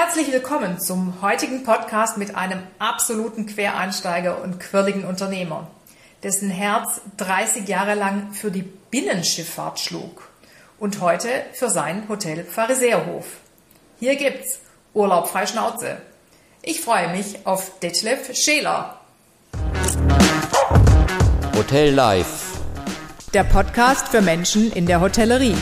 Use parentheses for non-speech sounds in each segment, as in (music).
Herzlich willkommen zum heutigen Podcast mit einem absoluten Quereinsteiger und quirligen Unternehmer, dessen Herz 30 Jahre lang für die Binnenschifffahrt schlug und heute für sein Hotel Pharisäerhof. Hier gibt's Urlaub frei Schnauze. Ich freue mich auf Detlef Scheler. Hotel Live. Der Podcast für Menschen in der Hotellerie.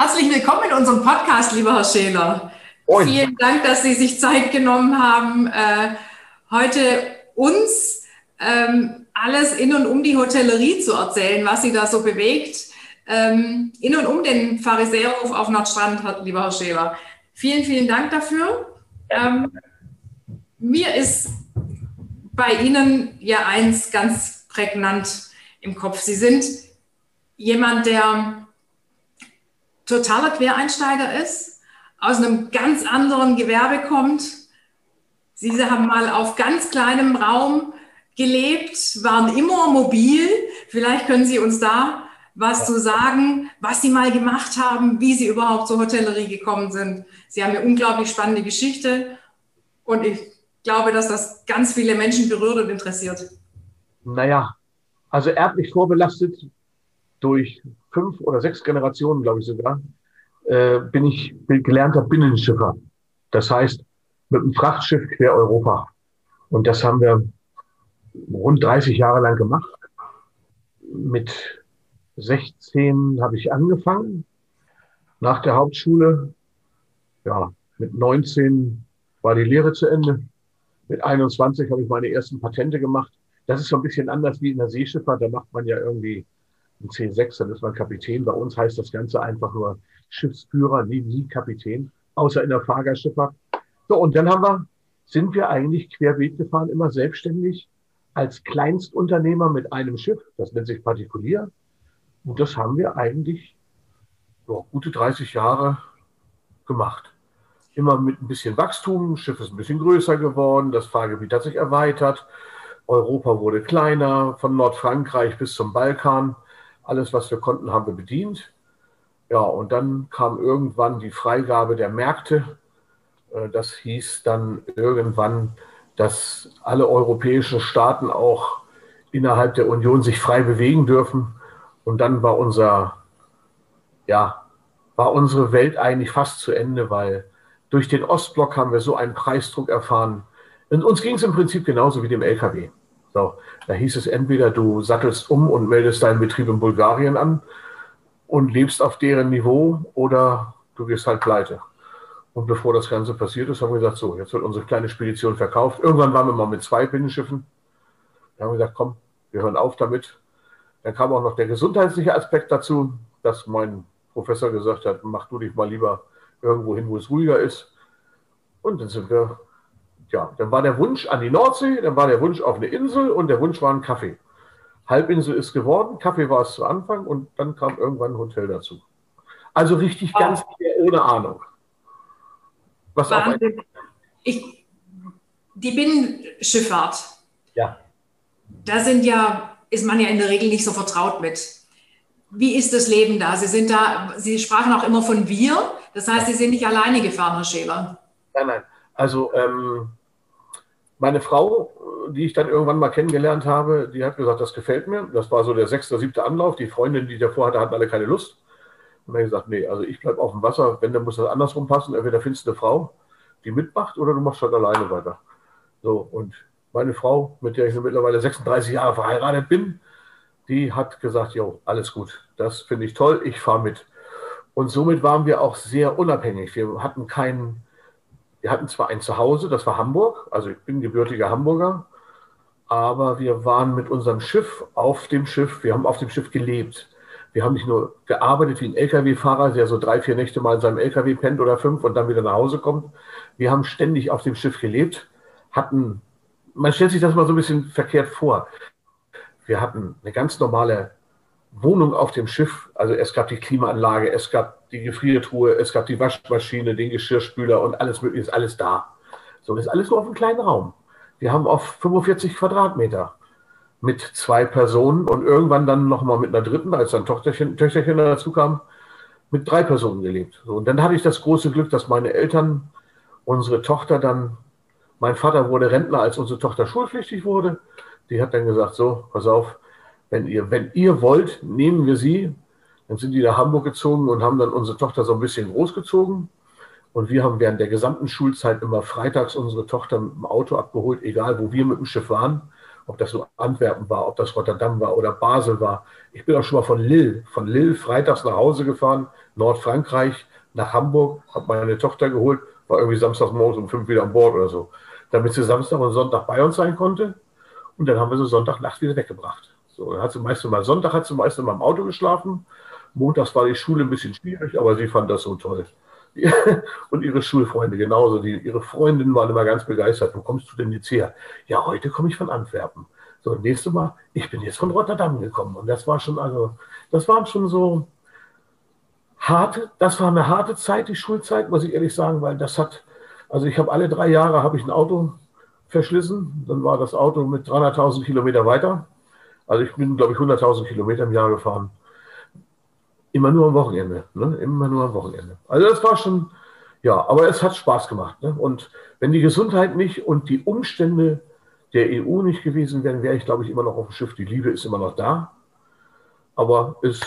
Herzlich willkommen in unserem Podcast, lieber Herr Scheler. Moin. Vielen Dank, dass Sie sich Zeit genommen haben, äh, heute uns ähm, alles in und um die Hotellerie zu erzählen, was Sie da so bewegt. Ähm, in und um den Pharisäerhof auf Nordstrand, lieber Herr Scheler. Vielen, vielen Dank dafür. Ähm, mir ist bei Ihnen ja eins ganz prägnant im Kopf. Sie sind jemand, der totaler Quereinsteiger ist, aus einem ganz anderen Gewerbe kommt. Sie haben mal auf ganz kleinem Raum gelebt, waren immer mobil. Vielleicht können Sie uns da was zu sagen, was Sie mal gemacht haben, wie Sie überhaupt zur Hotellerie gekommen sind. Sie haben eine unglaublich spannende Geschichte und ich glaube, dass das ganz viele Menschen berührt und interessiert. Naja, also erblich vorbelastet durch fünf oder sechs Generationen, glaube ich sogar, äh, bin ich gelernter Binnenschiffer. Das heißt, mit einem Frachtschiff quer Europa. Und das haben wir rund 30 Jahre lang gemacht. Mit 16 habe ich angefangen, nach der Hauptschule. Ja, mit 19 war die Lehre zu Ende. Mit 21 habe ich meine ersten Patente gemacht. Das ist so ein bisschen anders wie in der Seeschifffahrt. Da macht man ja irgendwie ein C6, dann ist man Kapitän. Bei uns heißt das Ganze einfach nur Schiffsführer, nie, nie Kapitän, außer in der Fahrgastschifffahrt. So, und dann haben wir, sind wir eigentlich querbeet gefahren, immer selbstständig als Kleinstunternehmer mit einem Schiff. Das nennt sich Partikulier. Und das haben wir eigentlich so, gute 30 Jahre gemacht. Immer mit ein bisschen Wachstum. Das Schiff ist ein bisschen größer geworden. Das Fahrgebiet hat sich erweitert. Europa wurde kleiner, von Nordfrankreich bis zum Balkan. Alles, was wir konnten, haben wir bedient. Ja, und dann kam irgendwann die Freigabe der Märkte. Äh, das hieß dann irgendwann, dass alle europäischen Staaten auch innerhalb der Union sich frei bewegen dürfen. Und dann war unser, ja, war unsere Welt eigentlich fast zu Ende, weil durch den Ostblock haben wir so einen Preisdruck erfahren. Und uns ging es im Prinzip genauso wie dem LKW. So, da hieß es entweder du sattelst um und meldest deinen Betrieb in Bulgarien an und lebst auf deren Niveau oder du gehst halt pleite. Und bevor das Ganze passiert ist, haben wir gesagt, so, jetzt wird unsere kleine Spedition verkauft. Irgendwann waren wir mal mit zwei Binnenschiffen. Da haben wir gesagt, komm, wir hören auf damit. Dann kam auch noch der gesundheitliche Aspekt dazu, dass mein Professor gesagt hat, mach du dich mal lieber irgendwo hin, wo es ruhiger ist. Und dann sind wir, ja, dann war der Wunsch an die Nordsee, dann war der Wunsch auf eine Insel und der Wunsch war ein Kaffee. Halbinsel ist geworden, Kaffee war es zu Anfang und dann kam irgendwann ein Hotel dazu. Also richtig oh. ganz ohne Ahnung. Was Wahnsinn. Ich, die Binnenschifffahrt. Ja. Da sind ja, ist man ja in der Regel nicht so vertraut mit. Wie ist das Leben da? Sie sind da, Sie sprachen auch immer von wir. Das heißt, Sie sind nicht alleine gefahren, Herr Scheler. Nein, nein. Also ähm, meine Frau die ich dann irgendwann mal kennengelernt habe, die hat gesagt, das gefällt mir. Das war so der sechste, siebte Anlauf. Die Freundinnen, die ich davor hatte, hatten alle keine Lust. Und dann habe ich gesagt, nee, also ich bleibe auf dem Wasser. Wenn, dann muss das andersrum passen. Entweder findest du eine Frau, die mitmacht, oder du machst halt alleine weiter. So, und meine Frau, mit der ich mittlerweile 36 Jahre verheiratet bin, die hat gesagt, jo, alles gut, das finde ich toll, ich fahre mit. Und somit waren wir auch sehr unabhängig. Wir hatten keinen, wir hatten zwar ein Zuhause, das war Hamburg, also ich bin gebürtiger Hamburger, aber wir waren mit unserem Schiff auf dem Schiff, wir haben auf dem Schiff gelebt. Wir haben nicht nur gearbeitet wie ein Lkw-Fahrer, der so drei, vier Nächte mal in seinem Lkw pennt oder fünf und dann wieder nach Hause kommt. Wir haben ständig auf dem Schiff gelebt, hatten, man stellt sich das mal so ein bisschen verkehrt vor. Wir hatten eine ganz normale Wohnung auf dem Schiff. Also es gab die Klimaanlage, es gab die Gefriertruhe, es gab die Waschmaschine, den Geschirrspüler und alles mögliche, ist alles da. So, das ist alles nur auf einem kleinen Raum. Wir haben auf 45 Quadratmeter mit zwei Personen und irgendwann dann nochmal mit einer dritten, als dann Tochterchen, Töchterchen dazu kam, mit drei Personen gelebt. So, und dann hatte ich das große Glück, dass meine Eltern, unsere Tochter dann, mein Vater wurde Rentner, als unsere Tochter schulpflichtig wurde. Die hat dann gesagt, so, pass auf, wenn ihr, wenn ihr wollt, nehmen wir sie. Dann sind die nach Hamburg gezogen und haben dann unsere Tochter so ein bisschen großgezogen. Und wir haben während der gesamten Schulzeit immer freitags unsere Tochter mit dem Auto abgeholt, egal wo wir mit dem Schiff waren ob das nur Antwerpen war, ob das Rotterdam war oder Basel war. Ich bin auch schon mal von Lille, von Lille freitags nach Hause gefahren, Nordfrankreich, nach Hamburg, habe meine Tochter geholt, war irgendwie samstags morgens um fünf wieder an Bord oder so, damit sie Samstag und Sonntag bei uns sein konnte. Und dann haben wir sie Sonntagnacht wieder weggebracht. So, dann hat sie meistens mal Sonntag hat sie meistens mal im Auto geschlafen. Montags war die Schule ein bisschen schwierig, aber sie fand das so toll. (laughs) und ihre Schulfreunde genauso. Die, ihre Freundinnen waren immer ganz begeistert. Wo kommst du denn jetzt her? Ja, heute komme ich von Antwerpen. So, nächstes Mal, ich bin jetzt von Rotterdam gekommen. Und das war schon, also, das war schon so harte, das war eine harte Zeit, die Schulzeit, muss ich ehrlich sagen, weil das hat, also ich habe alle drei Jahre habe ich ein Auto verschlissen. Dann war das Auto mit 300.000 Kilometer weiter. Also ich bin, glaube ich, 100.000 Kilometer im Jahr gefahren. Immer nur am Wochenende. Ne? Immer nur am Wochenende. Also das war schon, ja, aber es hat Spaß gemacht. Ne? Und wenn die Gesundheit nicht und die Umstände der EU nicht gewesen wären, wäre ich, glaube ich, immer noch auf dem Schiff. Die Liebe ist immer noch da. Aber ist,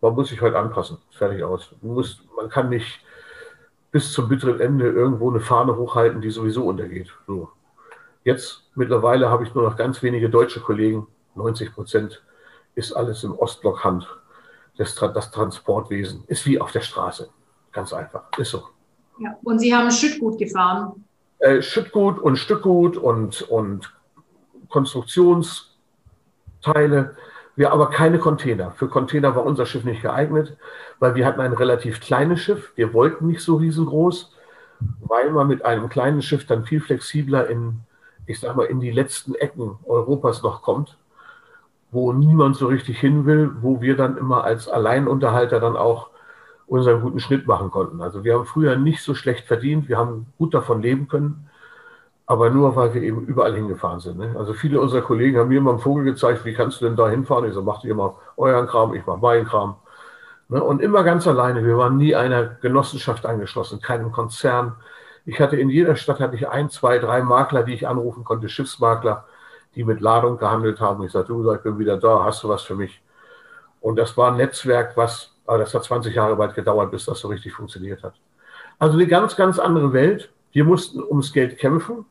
man muss sich halt anpassen. Fertig aus. Man, muss, man kann nicht bis zum bitteren Ende irgendwo eine Fahne hochhalten, die sowieso untergeht. So. Jetzt mittlerweile habe ich nur noch ganz wenige deutsche Kollegen. 90 Prozent ist alles im Ostblock Hand das, das Transportwesen ist wie auf der Straße. Ganz einfach. Ist so. Ja. Und Sie haben Schüttgut gefahren? Äh, Schüttgut und Stückgut und, und Konstruktionsteile. Wir aber keine Container. Für Container war unser Schiff nicht geeignet, weil wir hatten ein relativ kleines Schiff. Wir wollten nicht so riesengroß, weil man mit einem kleinen Schiff dann viel flexibler in, ich sag mal, in die letzten Ecken Europas noch kommt wo niemand so richtig hin will, wo wir dann immer als Alleinunterhalter dann auch unseren guten Schnitt machen konnten. Also wir haben früher nicht so schlecht verdient, wir haben gut davon leben können, aber nur weil wir eben überall hingefahren sind. Ne? Also viele unserer Kollegen haben mir immer einen Vogel gezeigt, wie kannst du denn da hinfahren? Ich so, macht ihr mal euren Kram, ich mach meinen Kram. Ne? Und immer ganz alleine. Wir waren nie einer Genossenschaft angeschlossen, keinem Konzern. Ich hatte in jeder Stadt hatte ich ein, zwei, drei Makler, die ich anrufen konnte, Schiffsmakler die mit Ladung gehandelt haben. Ich sagte, du, ich bin wieder da, hast du was für mich? Und das war ein Netzwerk, was, das hat 20 Jahre weit gedauert, bis das so richtig funktioniert hat. Also eine ganz, ganz andere Welt. Wir mussten ums Geld kämpfen.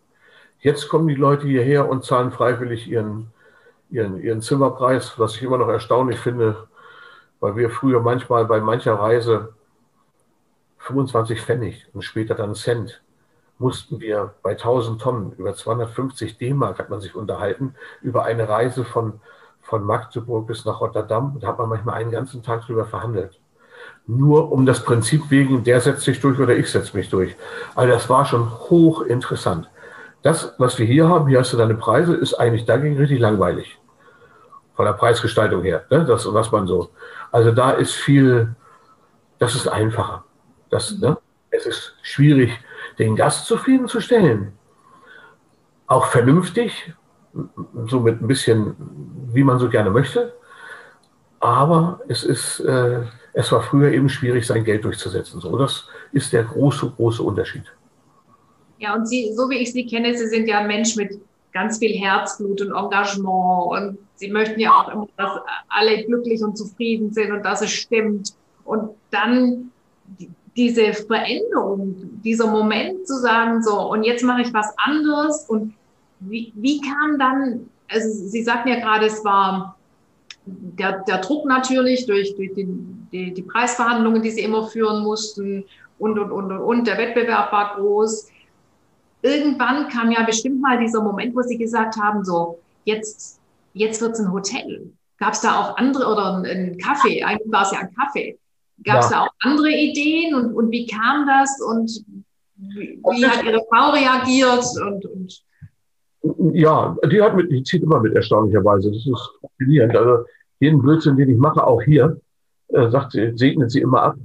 Jetzt kommen die Leute hierher und zahlen freiwillig ihren, ihren, ihren Zimmerpreis, was ich immer noch erstaunlich finde, weil wir früher manchmal bei mancher Reise 25 Pfennig und später dann Cent mussten wir bei 1000 Tonnen, über 250 D-Mark hat man sich unterhalten, über eine Reise von, von Magdeburg bis nach Rotterdam. Da hat man manchmal einen ganzen Tag drüber verhandelt. Nur um das Prinzip wegen, der setzt sich durch oder ich setze mich durch. Also das war schon hochinteressant. Das, was wir hier haben, hier hast du deine Preise, ist eigentlich dagegen richtig langweilig. Von der Preisgestaltung her. Ne? Das, was man so. Also da ist viel, das ist einfacher. Das, ne? Es ist schwierig, den Gast zufriedenzustellen. Auch vernünftig, so mit ein bisschen, wie man so gerne möchte. Aber es ist, äh, es war früher eben schwierig, sein Geld durchzusetzen. So, das ist der große, große Unterschied. Ja, und Sie, so wie ich Sie kenne, Sie sind ja ein Mensch mit ganz viel Herzblut und Engagement und Sie möchten ja auch immer, dass alle glücklich und zufrieden sind und dass es stimmt. Und dann diese Veränderung, dieser Moment zu sagen, so, und jetzt mache ich was anderes und wie, wie kam dann, also Sie sagten ja gerade, es war der, der Druck natürlich durch, durch die, die, die Preisverhandlungen, die Sie immer führen mussten und, und, und, und, und, der Wettbewerb war groß. Irgendwann kam ja bestimmt mal dieser Moment, wo Sie gesagt haben, so, jetzt, jetzt wird es ein Hotel. Gab es da auch andere oder ein Kaffee? Eigentlich war es ja ein Kaffee. Gab es ja. da auch andere Ideen und, und wie kam das und wie, wie hat Ihre Frau reagiert? Und, und ja, die, hat mit, die zieht immer mit, erstaunlicherweise. Das ist faszinierend. Also jeden Blödsinn, den ich mache, auch hier, äh, sagt sie, segnet sie immer ab.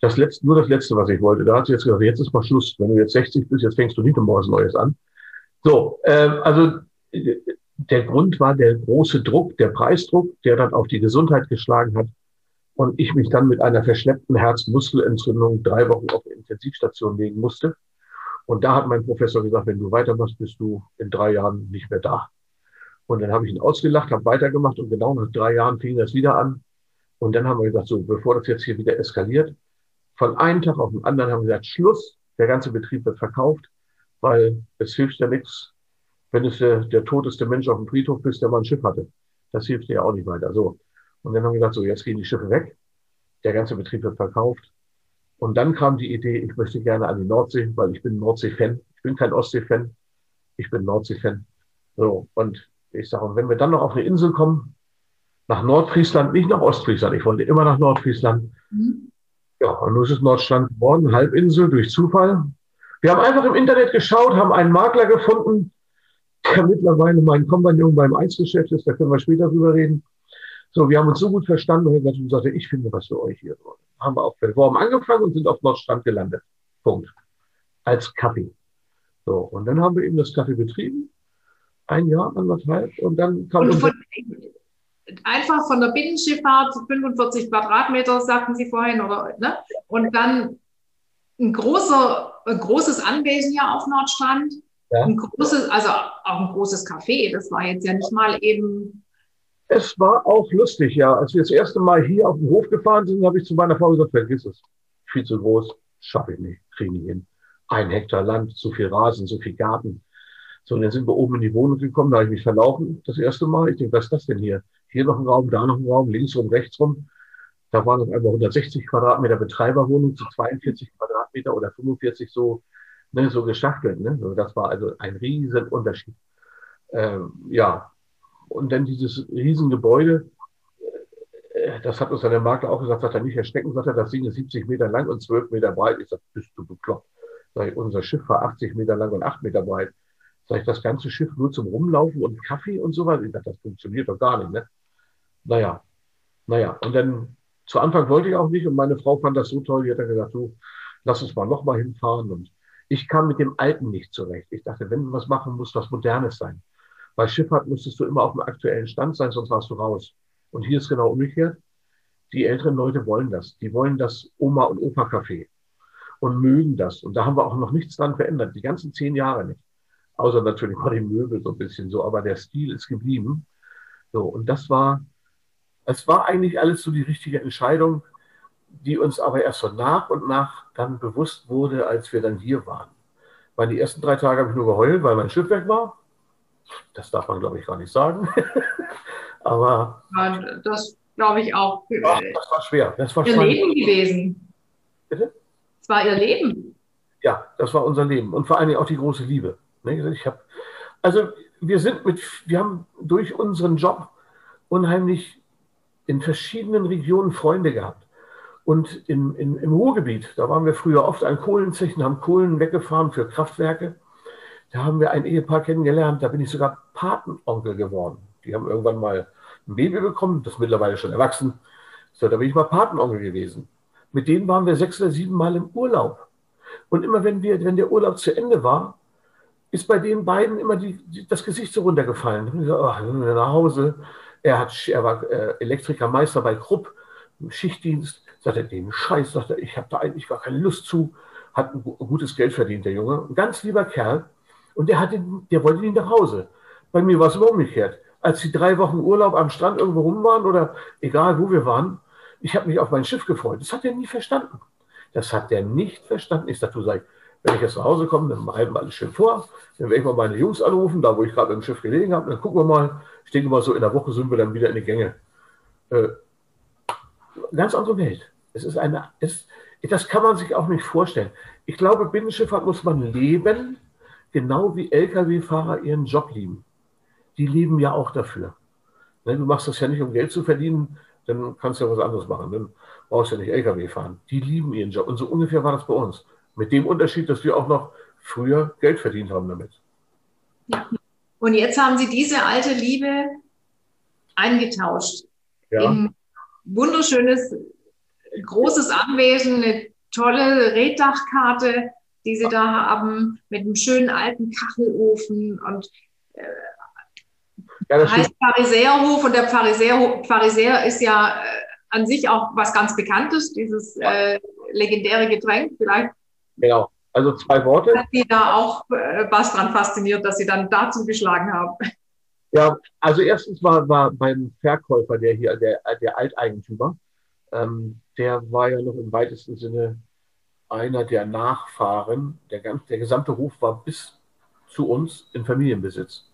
Das letzte, nur das Letzte, was ich wollte. Da hat sie jetzt gesagt, jetzt ist mal Schluss. Wenn du jetzt 60 bist, jetzt fängst du nicht um was Neues an. So, äh, also der Grund war der große Druck, der Preisdruck, der dann auf die Gesundheit geschlagen hat. Und ich mich dann mit einer verschleppten Herzmuskelentzündung drei Wochen auf Intensivstation legen musste. Und da hat mein Professor gesagt, wenn du weitermachst, bist du in drei Jahren nicht mehr da. Und dann habe ich ihn ausgelacht, habe weitergemacht und genau nach drei Jahren fing das wieder an. Und dann haben wir gesagt, so, bevor das jetzt hier wieder eskaliert, von einem Tag auf den anderen haben wir gesagt, Schluss, der ganze Betrieb wird verkauft, weil es hilft ja nichts, wenn es der, der toteste Mensch auf dem Friedhof bist, der mal ein Schiff hatte. Das hilft dir ja auch nicht weiter. So. Und dann haben wir gesagt, so, jetzt gehen die Schiffe weg. Der ganze Betrieb wird verkauft. Und dann kam die Idee, ich möchte gerne an die Nordsee, weil ich bin Nordsee-Fan. Ich bin kein Ostsee-Fan. Ich bin Nordsee-Fan. So. Und ich sage, wenn wir dann noch auf eine Insel kommen, nach Nordfriesland, nicht nach Ostfriesland, ich wollte immer nach Nordfriesland. Mhm. Ja, und nun ist es Nordstrand geworden, Halbinsel durch Zufall. Wir haben einfach im Internet geschaut, haben einen Makler gefunden, der mittlerweile mein Kompagnon beim Eisgeschäft ist, da können wir später drüber reden. So, wir haben uns so gut verstanden und er gesagt, ich finde was für euch hier. Haben wir auf Worm angefangen und sind auf Nordstrand gelandet. Punkt. Als Kaffee. So, und dann haben wir eben das Kaffee betrieben ein Jahr, anderthalb. Und dann kam. Und von, einfach von der Binnenschifffahrt 45 Quadratmeter, sagten Sie vorhin, oder? Ne? Und dann ein, großer, ein großes Anwesen hier auf Nordstrand. Ja. Ein großes, also auch ein großes Café. Das war jetzt ja nicht mal eben. Es war auch lustig, ja. Als wir das erste Mal hier auf den Hof gefahren sind, habe ich zu meiner Frau gesagt, vergiss es. Viel zu groß, schaffe ich nicht, kriege ich hin. Ein Hektar Land, zu viel Rasen, zu viel Garten. So, und dann sind wir oben in die Wohnung gekommen, da habe ich mich verlaufen, das erste Mal. Ich denke, was ist das denn hier? Hier noch ein Raum, da noch ein Raum, links rum, rechts rum. Da waren auf einmal 160 Quadratmeter Betreiberwohnung zu 42 Quadratmeter oder 45 so, ne, so geschachtelt. Ne? So, das war also ein riesen Unterschied. Ähm, ja, und dann dieses Riesengebäude, äh, das hat uns dann der Makler auch gesagt, sagt er nicht erschrecken, sagt er, das Ding ist 70 Meter lang und 12 Meter breit. Ich sage, bist du bekloppt. Sag ich, unser Schiff war 80 Meter lang und 8 Meter breit. Sag ich, das ganze Schiff nur zum Rumlaufen und Kaffee und so weiter. Ich dachte, das funktioniert doch gar nicht, ne? Naja, naja. Und dann, zu Anfang wollte ich auch nicht und meine Frau fand das so toll, die hat dann gesagt, du, lass uns mal nochmal hinfahren. Und ich kam mit dem Alten nicht zurecht. Ich dachte, wenn du was machen musst, was Modernes sein. Bei Schifffahrt musstest du immer auf dem aktuellen Stand sein, sonst warst du raus. Und hier ist genau umgekehrt. Die älteren Leute wollen das. Die wollen das Oma- und Opa-Café und mögen das. Und da haben wir auch noch nichts dran verändert, die ganzen zehn Jahre nicht. Außer natürlich mal die Möbel so ein bisschen so, aber der Stil ist geblieben. So, und das war, es war eigentlich alles so die richtige Entscheidung, die uns aber erst so nach und nach dann bewusst wurde, als wir dann hier waren. Weil die ersten drei Tage habe ich nur geheult, weil mein Schiff weg war. Das darf man, glaube ich, gar nicht sagen. (laughs) aber. Ja, das glaube ich auch. Ach, das war schwer. Das war Ihr Leben gewesen. Bitte? Es war Ihr Leben. Ja, das war unser Leben. Und vor allen Dingen auch die große Liebe. Ne, ich hab, also wir sind mit, wir haben durch unseren Job unheimlich in verschiedenen Regionen Freunde gehabt. Und in, in, im Ruhrgebiet, da waren wir früher oft an Kohlenzechen, haben Kohlen weggefahren für Kraftwerke. Da haben wir ein Ehepaar kennengelernt, da bin ich sogar Patenonkel geworden. Die haben irgendwann mal ein Baby bekommen, das ist mittlerweile schon erwachsen. So, da bin ich mal Patenonkel gewesen. Mit denen waren wir sechs oder sieben Mal im Urlaub. Und immer wenn wir, wenn der Urlaub zu Ende war, ist bei den beiden immer die, die, das Gesicht so runtergefallen. Und so, oh, nach Hause. Er, hat, er war äh, Elektrikermeister bei Krupp, Schichtdienst. Sagt er, den Scheiß, sagt er, ich habe da eigentlich gar keine Lust zu. Hat ein gutes Geld verdient, der Junge. Ein ganz lieber Kerl. Und der, hatte, der wollte nicht nach Hause. Bei mir war es immer umgekehrt. Als die drei Wochen Urlaub am Strand irgendwo rum waren oder egal wo wir waren, ich habe mich auf mein Schiff gefreut. Das hat er nie verstanden. Das hat er nicht verstanden. Ich dazu sage, wenn ich jetzt nach Hause komme, dann bereiten wir alles schön vor. Dann werde ich mal meine Jungs anrufen, da wo ich gerade im Schiff gelegen habe. Dann gucken wir mal. Ich denke mal, so in der Woche sind wir dann wieder in die Gänge. Äh, ganz andere Welt. Es ist eine, es, das kann man sich auch nicht vorstellen. Ich glaube, Binnenschifffahrt muss man leben, genau wie Lkw-Fahrer ihren Job lieben. Die leben ja auch dafür. Ne, du machst das ja nicht, um Geld zu verdienen, dann kannst du ja was anderes machen. Dann brauchst du ja nicht Lkw fahren. Die lieben ihren Job. Und so ungefähr war das bei uns. Mit dem Unterschied, dass wir auch noch früher Geld verdient haben damit. Ja. Und jetzt haben Sie diese alte Liebe eingetauscht. Ja. In wunderschönes, großes Anwesen, eine tolle Reddachkarte, die Sie da haben, mit einem schönen alten Kachelofen und äh, Ja, das heißt Pharisäerhof und der Pharisäer, Pharisäer ist ja äh, an sich auch was ganz Bekanntes, dieses äh, legendäre Getränk. Vielleicht. Genau. Also zwei Worte. Hat Sie da auch äh, was dran fasziniert, dass Sie dann dazu geschlagen haben? Ja, also erstens war, war beim Verkäufer, der hier, der, der Alteigentümer, ähm, der war ja noch im weitesten Sinne einer der Nachfahren. Der, der gesamte Hof war bis zu uns in Familienbesitz.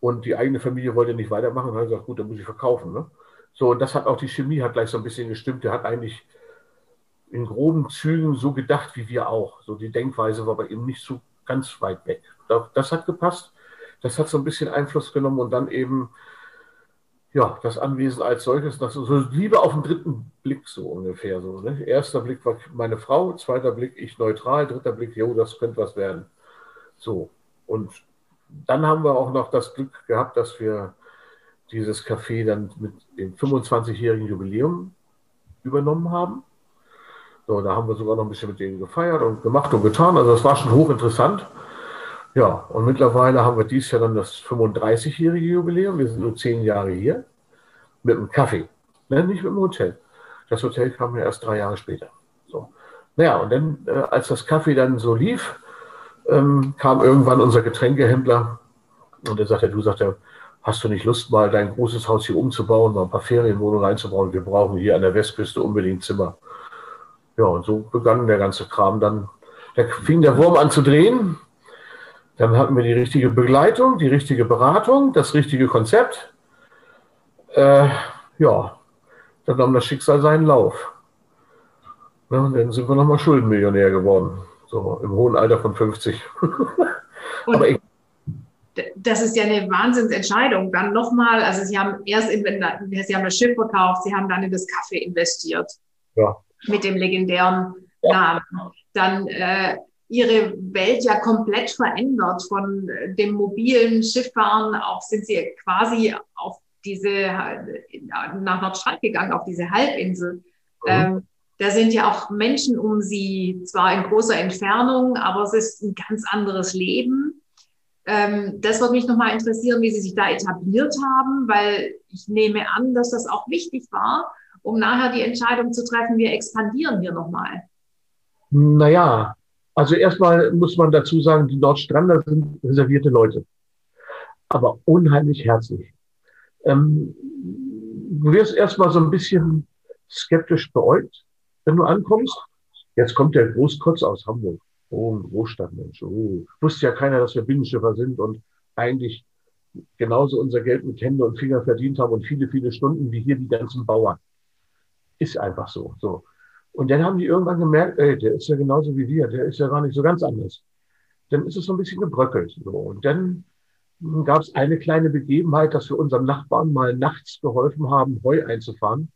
Und die eigene Familie wollte nicht weitermachen und hat gesagt, gut, dann muss ich verkaufen. Ne? So, und das hat auch die Chemie hat gleich so ein bisschen gestimmt. Der hat eigentlich in groben Zügen so gedacht wie wir auch. So die Denkweise war bei ihm nicht so ganz weit weg. Das hat gepasst. Das hat so ein bisschen Einfluss genommen und dann eben ja, das Anwesen als solches, das so Liebe auf den dritten Blick so ungefähr so. Ne? Erster Blick war meine Frau, zweiter Blick ich neutral, dritter Blick, jo, das könnte was werden. So. Und dann haben wir auch noch das Glück gehabt, dass wir dieses Café dann mit dem 25-jährigen Jubiläum übernommen haben. So, da haben wir sogar noch ein bisschen mit denen gefeiert und gemacht und getan. Also das war schon hochinteressant. Ja, und mittlerweile haben wir dieses Jahr dann das 35-jährige Jubiläum. Wir sind nur zehn Jahre hier mit einem Kaffee, ne? nicht mit dem Hotel. Das Hotel kam ja erst drei Jahre später. So. Naja, und dann, äh, als das Kaffee dann so lief, ähm, kam irgendwann unser Getränkehändler und er sagte, du sagte, hast du nicht Lust, mal dein großes Haus hier umzubauen, mal ein paar Ferienwohnungen reinzubauen? Wir brauchen hier an der Westküste unbedingt Zimmer. Ja, und so begann der ganze Kram dann. Da fing der Wurm an zu drehen. Dann hatten wir die richtige Begleitung, die richtige Beratung, das richtige Konzept. Äh, ja, dann nahm das Schicksal seinen Lauf. Ja, und dann sind wir nochmal Schuldenmillionär geworden. So im hohen Alter von 50. (laughs) Aber ich, das ist ja eine Wahnsinnsentscheidung. Dann nochmal, also Sie haben erst in, Sie haben das Schiff verkauft, Sie haben dann in das Kaffee investiert. Ja. Mit dem legendären ja. Namen. Dann äh, Ihre Welt ja komplett verändert von dem mobilen Schifffahren auf sind Sie quasi auf diese, nach Nordstrand gegangen, auf diese Halbinsel. Mhm. Ähm, da sind ja auch Menschen um sie, zwar in großer Entfernung, aber es ist ein ganz anderes Leben. Ähm, das würde mich nochmal interessieren, wie Sie sich da etabliert haben, weil ich nehme an, dass das auch wichtig war, um nachher die Entscheidung zu treffen, wir expandieren hier nochmal. Naja, also erstmal muss man dazu sagen, die Nordstrander sind reservierte Leute, aber unheimlich herzlich. Ähm, du wirst erstmal so ein bisschen skeptisch beäugt, wenn du ankommst. Jetzt kommt der Großkotz aus Hamburg. Oh, ein Großstadtmensch. Oh, wusste ja keiner, dass wir Binnenschiffer sind und eigentlich genauso unser Geld mit Hände und Finger verdient haben und viele, viele Stunden wie hier die ganzen Bauern. Ist einfach so. so. Und dann haben die irgendwann gemerkt, ey, der ist ja genauso wie wir, der ist ja gar nicht so ganz anders. Dann ist es so ein bisschen gebröckelt. So. Und dann gab es eine kleine Begebenheit, dass wir unserem Nachbarn mal nachts geholfen haben, Heu einzufahren.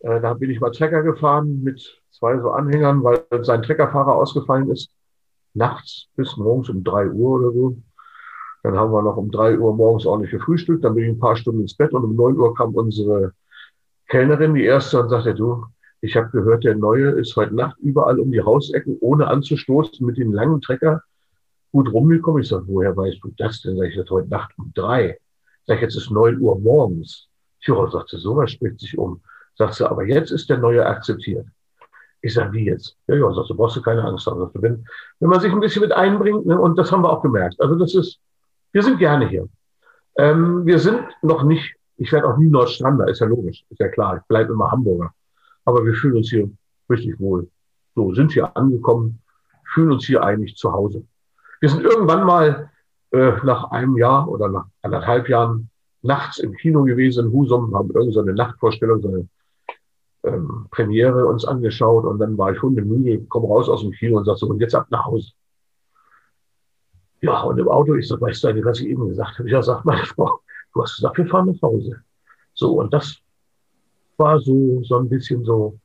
Äh, da bin ich mal Trecker gefahren mit zwei so Anhängern, weil sein Treckerfahrer ausgefallen ist. Nachts bis morgens um drei Uhr oder so. Dann haben wir noch um drei Uhr morgens ordentlich gefrühstückt. Dann bin ich ein paar Stunden ins Bett und um neun Uhr kam unsere Kellnerin, die erste, und sagte, du, ich habe gehört, der Neue ist heute Nacht überall um die Hausecken, ohne anzustoßen, mit dem langen Trecker gut rumgekommen. Ich sage, woher weißt du das denn? Sag ich, das heute Nacht um drei. Sag ich, jetzt ist neun Uhr morgens. Tja, sagt sie, sowas spricht sich um. Sagt sie, aber jetzt ist der Neue akzeptiert. Ich sage, wie jetzt? Ja, ja, sagt sie, brauchst du keine Angst haben. Sagt, wenn, wenn man sich ein bisschen mit einbringt, ne, und das haben wir auch gemerkt. Also das ist, wir sind gerne hier. Ähm, wir sind noch nicht, ich werde auch nie Nordstrander, ist ja logisch, ist ja klar, ich bleibe immer Hamburger. Aber wir fühlen uns hier richtig wohl. So, sind hier angekommen, fühlen uns hier eigentlich zu Hause. Wir sind irgendwann mal äh, nach einem Jahr oder nach anderthalb Jahren nachts im Kino gewesen in Husum, haben irgendeine so Nachtvorstellung, so eine ähm, Premiere uns angeschaut und dann war ich hundemüde, komme raus aus dem Kino und sage so, und jetzt ab nach Hause. Ja, und im Auto, ich so, weißt du was ich eben gesagt habe? Ich gesagt, meine (laughs) Frau, du hast gesagt, wir fahren nach Hause. So, und das war so, so ein bisschen so,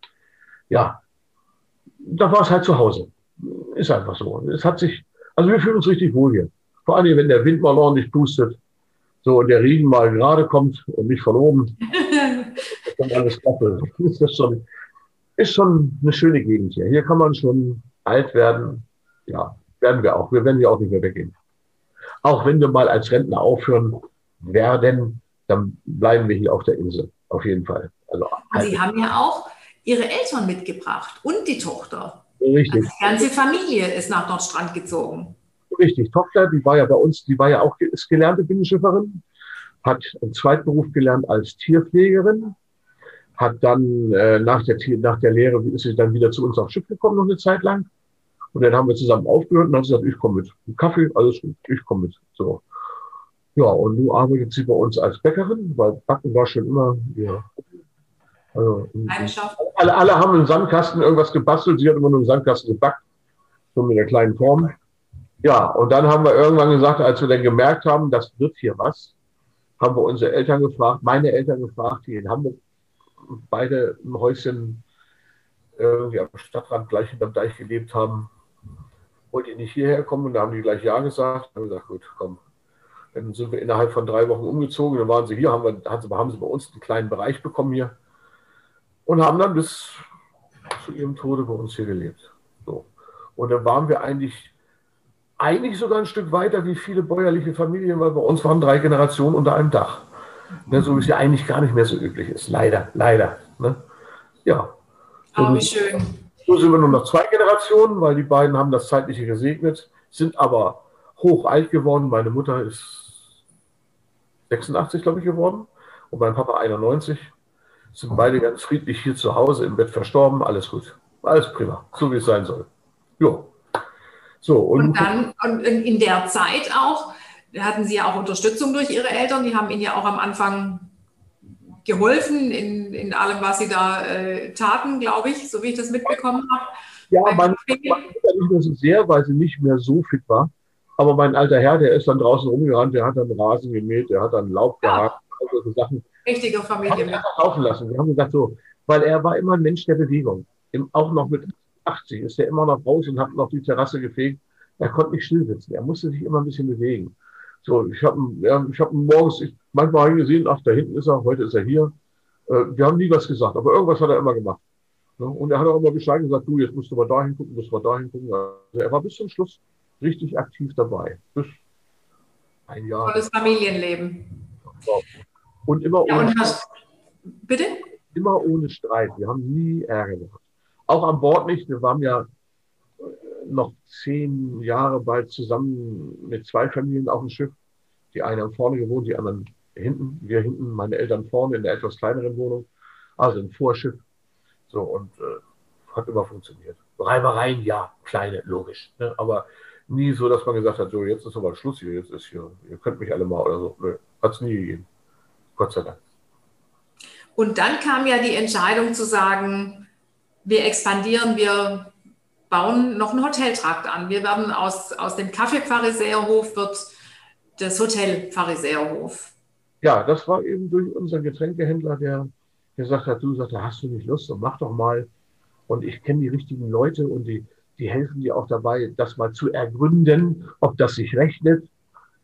ja, da war es halt zu Hause. Ist einfach so. Es hat sich, also wir fühlen uns richtig wohl hier. Vor allem, wenn der Wind mal ordentlich pustet, so und der Regen mal gerade kommt und nicht von oben. (laughs) dann alles klappe. Ist das schon, ist schon eine schöne Gegend hier. Hier kann man schon alt werden. Ja, werden wir auch. Wir werden ja auch nicht mehr weggehen. Auch wenn wir mal als Rentner aufhören, werden, dann bleiben wir hier auf der Insel. Auf jeden Fall. Also, Sie haben ja auch Ihre Eltern mitgebracht und die Tochter. Richtig. Also die ganze Familie ist nach Nordstrand gezogen. Richtig. Tochter, die war ja bei uns, die war ja auch ist gelernte Binnenschifferin, hat einen Zweitberuf gelernt als Tierpflegerin, hat dann äh, nach, der, nach der Lehre ist sie dann wieder zu uns aufs Schiff gekommen, noch eine Zeit lang. Und dann haben wir zusammen aufgehört und hat gesagt, ich komme mit. Kaffee, alles gut, ich komme mit. So. Ja, und nun arbeitet sie bei uns als Bäckerin, weil Backen war schon immer ja, also, alle, alle haben im Sandkasten irgendwas gebastelt, sie hat immer nur im Sandkasten gebackt, so mit der kleinen Form. Ja, und dann haben wir irgendwann gesagt, als wir dann gemerkt haben, das wird hier was, haben wir unsere Eltern gefragt, meine Eltern gefragt, die in Hamburg beide im Häuschen irgendwie am Stadtrand gleich hinterm Deich gelebt haben, wollt ihr nicht hierher kommen? Und da haben die gleich Ja gesagt. Dann haben wir gesagt, gut, komm. Dann sind wir innerhalb von drei Wochen umgezogen. Dann waren sie hier, haben, wir, haben sie bei uns einen kleinen Bereich bekommen hier und haben dann bis zu ihrem Tode bei uns hier gelebt. So. Und dann waren wir eigentlich, eigentlich sogar ein Stück weiter wie viele bäuerliche Familien, weil bei uns waren drei Generationen unter einem Dach. Ne, so wie es ja eigentlich gar nicht mehr so üblich ist. Leider, leider. Ne? Ja. So oh, wie schön. So sind wir nur noch zwei Generationen, weil die beiden haben das Zeitliche gesegnet, sind aber hoch alt geworden. Meine Mutter ist 86, glaube ich, geworden und mein Papa 91 sind beide ganz friedlich hier zu Hause im Bett verstorben. Alles gut. Alles prima. So wie es sein soll. Jo. So, und, und dann und in der Zeit auch, hatten Sie ja auch Unterstützung durch Ihre Eltern. Die haben Ihnen ja auch am Anfang geholfen in, in allem, was Sie da äh, taten, glaube ich, so wie ich das mitbekommen habe. Ja, meine, meine Mutter nicht mehr so sehr, weil sie nicht mehr so fit war. Aber mein alter Herr, der ist dann draußen rumgerannt, der hat dann Rasen gemäht, der hat dann Laub ja. gehakt, also Sachen. Richtige Familie. Wir haben laufen lassen. Wir haben gesagt so, weil er war immer ein Mensch der Bewegung. Im, auch noch mit 80 ist er immer noch raus und hat noch die Terrasse gefegt. Er konnte nicht still sitzen. Er musste sich immer ein bisschen bewegen. So, ich habe ja, ich hab morgens ich, manchmal gesehen, ach, da hinten ist er, heute ist er hier. Äh, wir haben nie was gesagt, aber irgendwas hat er immer gemacht. Ne? Und er hat auch immer Bescheid gesagt, du, jetzt musst du mal dahin gucken, musst du mal dahin gucken. Also er war bis zum Schluss richtig aktiv dabei. Bis ein Jahr. Tolles Familienleben. Und immer ja, ohne, und hast, bitte? immer ohne Streit. Wir haben nie Ärger gehabt. Auch an Bord nicht. Wir waren ja noch zehn Jahre bald zusammen mit zwei Familien auf dem Schiff. Die eine haben vorne gewohnt, die anderen hinten. Wir hinten, meine Eltern vorne in der etwas kleineren Wohnung. Also ein Vorschiff. So, und äh, hat immer funktioniert. Reibereien, ja, kleine, logisch. Ne? Aber nie so, dass man gesagt hat, so, jetzt ist aber Schluss hier, jetzt ist hier, ihr könnt mich alle mal oder so. Nö, hat es nie gegeben. Gott sei Dank. Und dann kam ja die Entscheidung zu sagen, wir expandieren, wir bauen noch einen Hoteltrakt an. Wir werden aus, aus dem Kaffee-Pharisäerhof wird das Hotel Pharisäerhof. Ja, das war eben durch unseren Getränkehändler, der gesagt hat, du sagst, hast du nicht Lust und mach doch mal. Und ich kenne die richtigen Leute und die, die helfen dir auch dabei, das mal zu ergründen, ob das sich rechnet.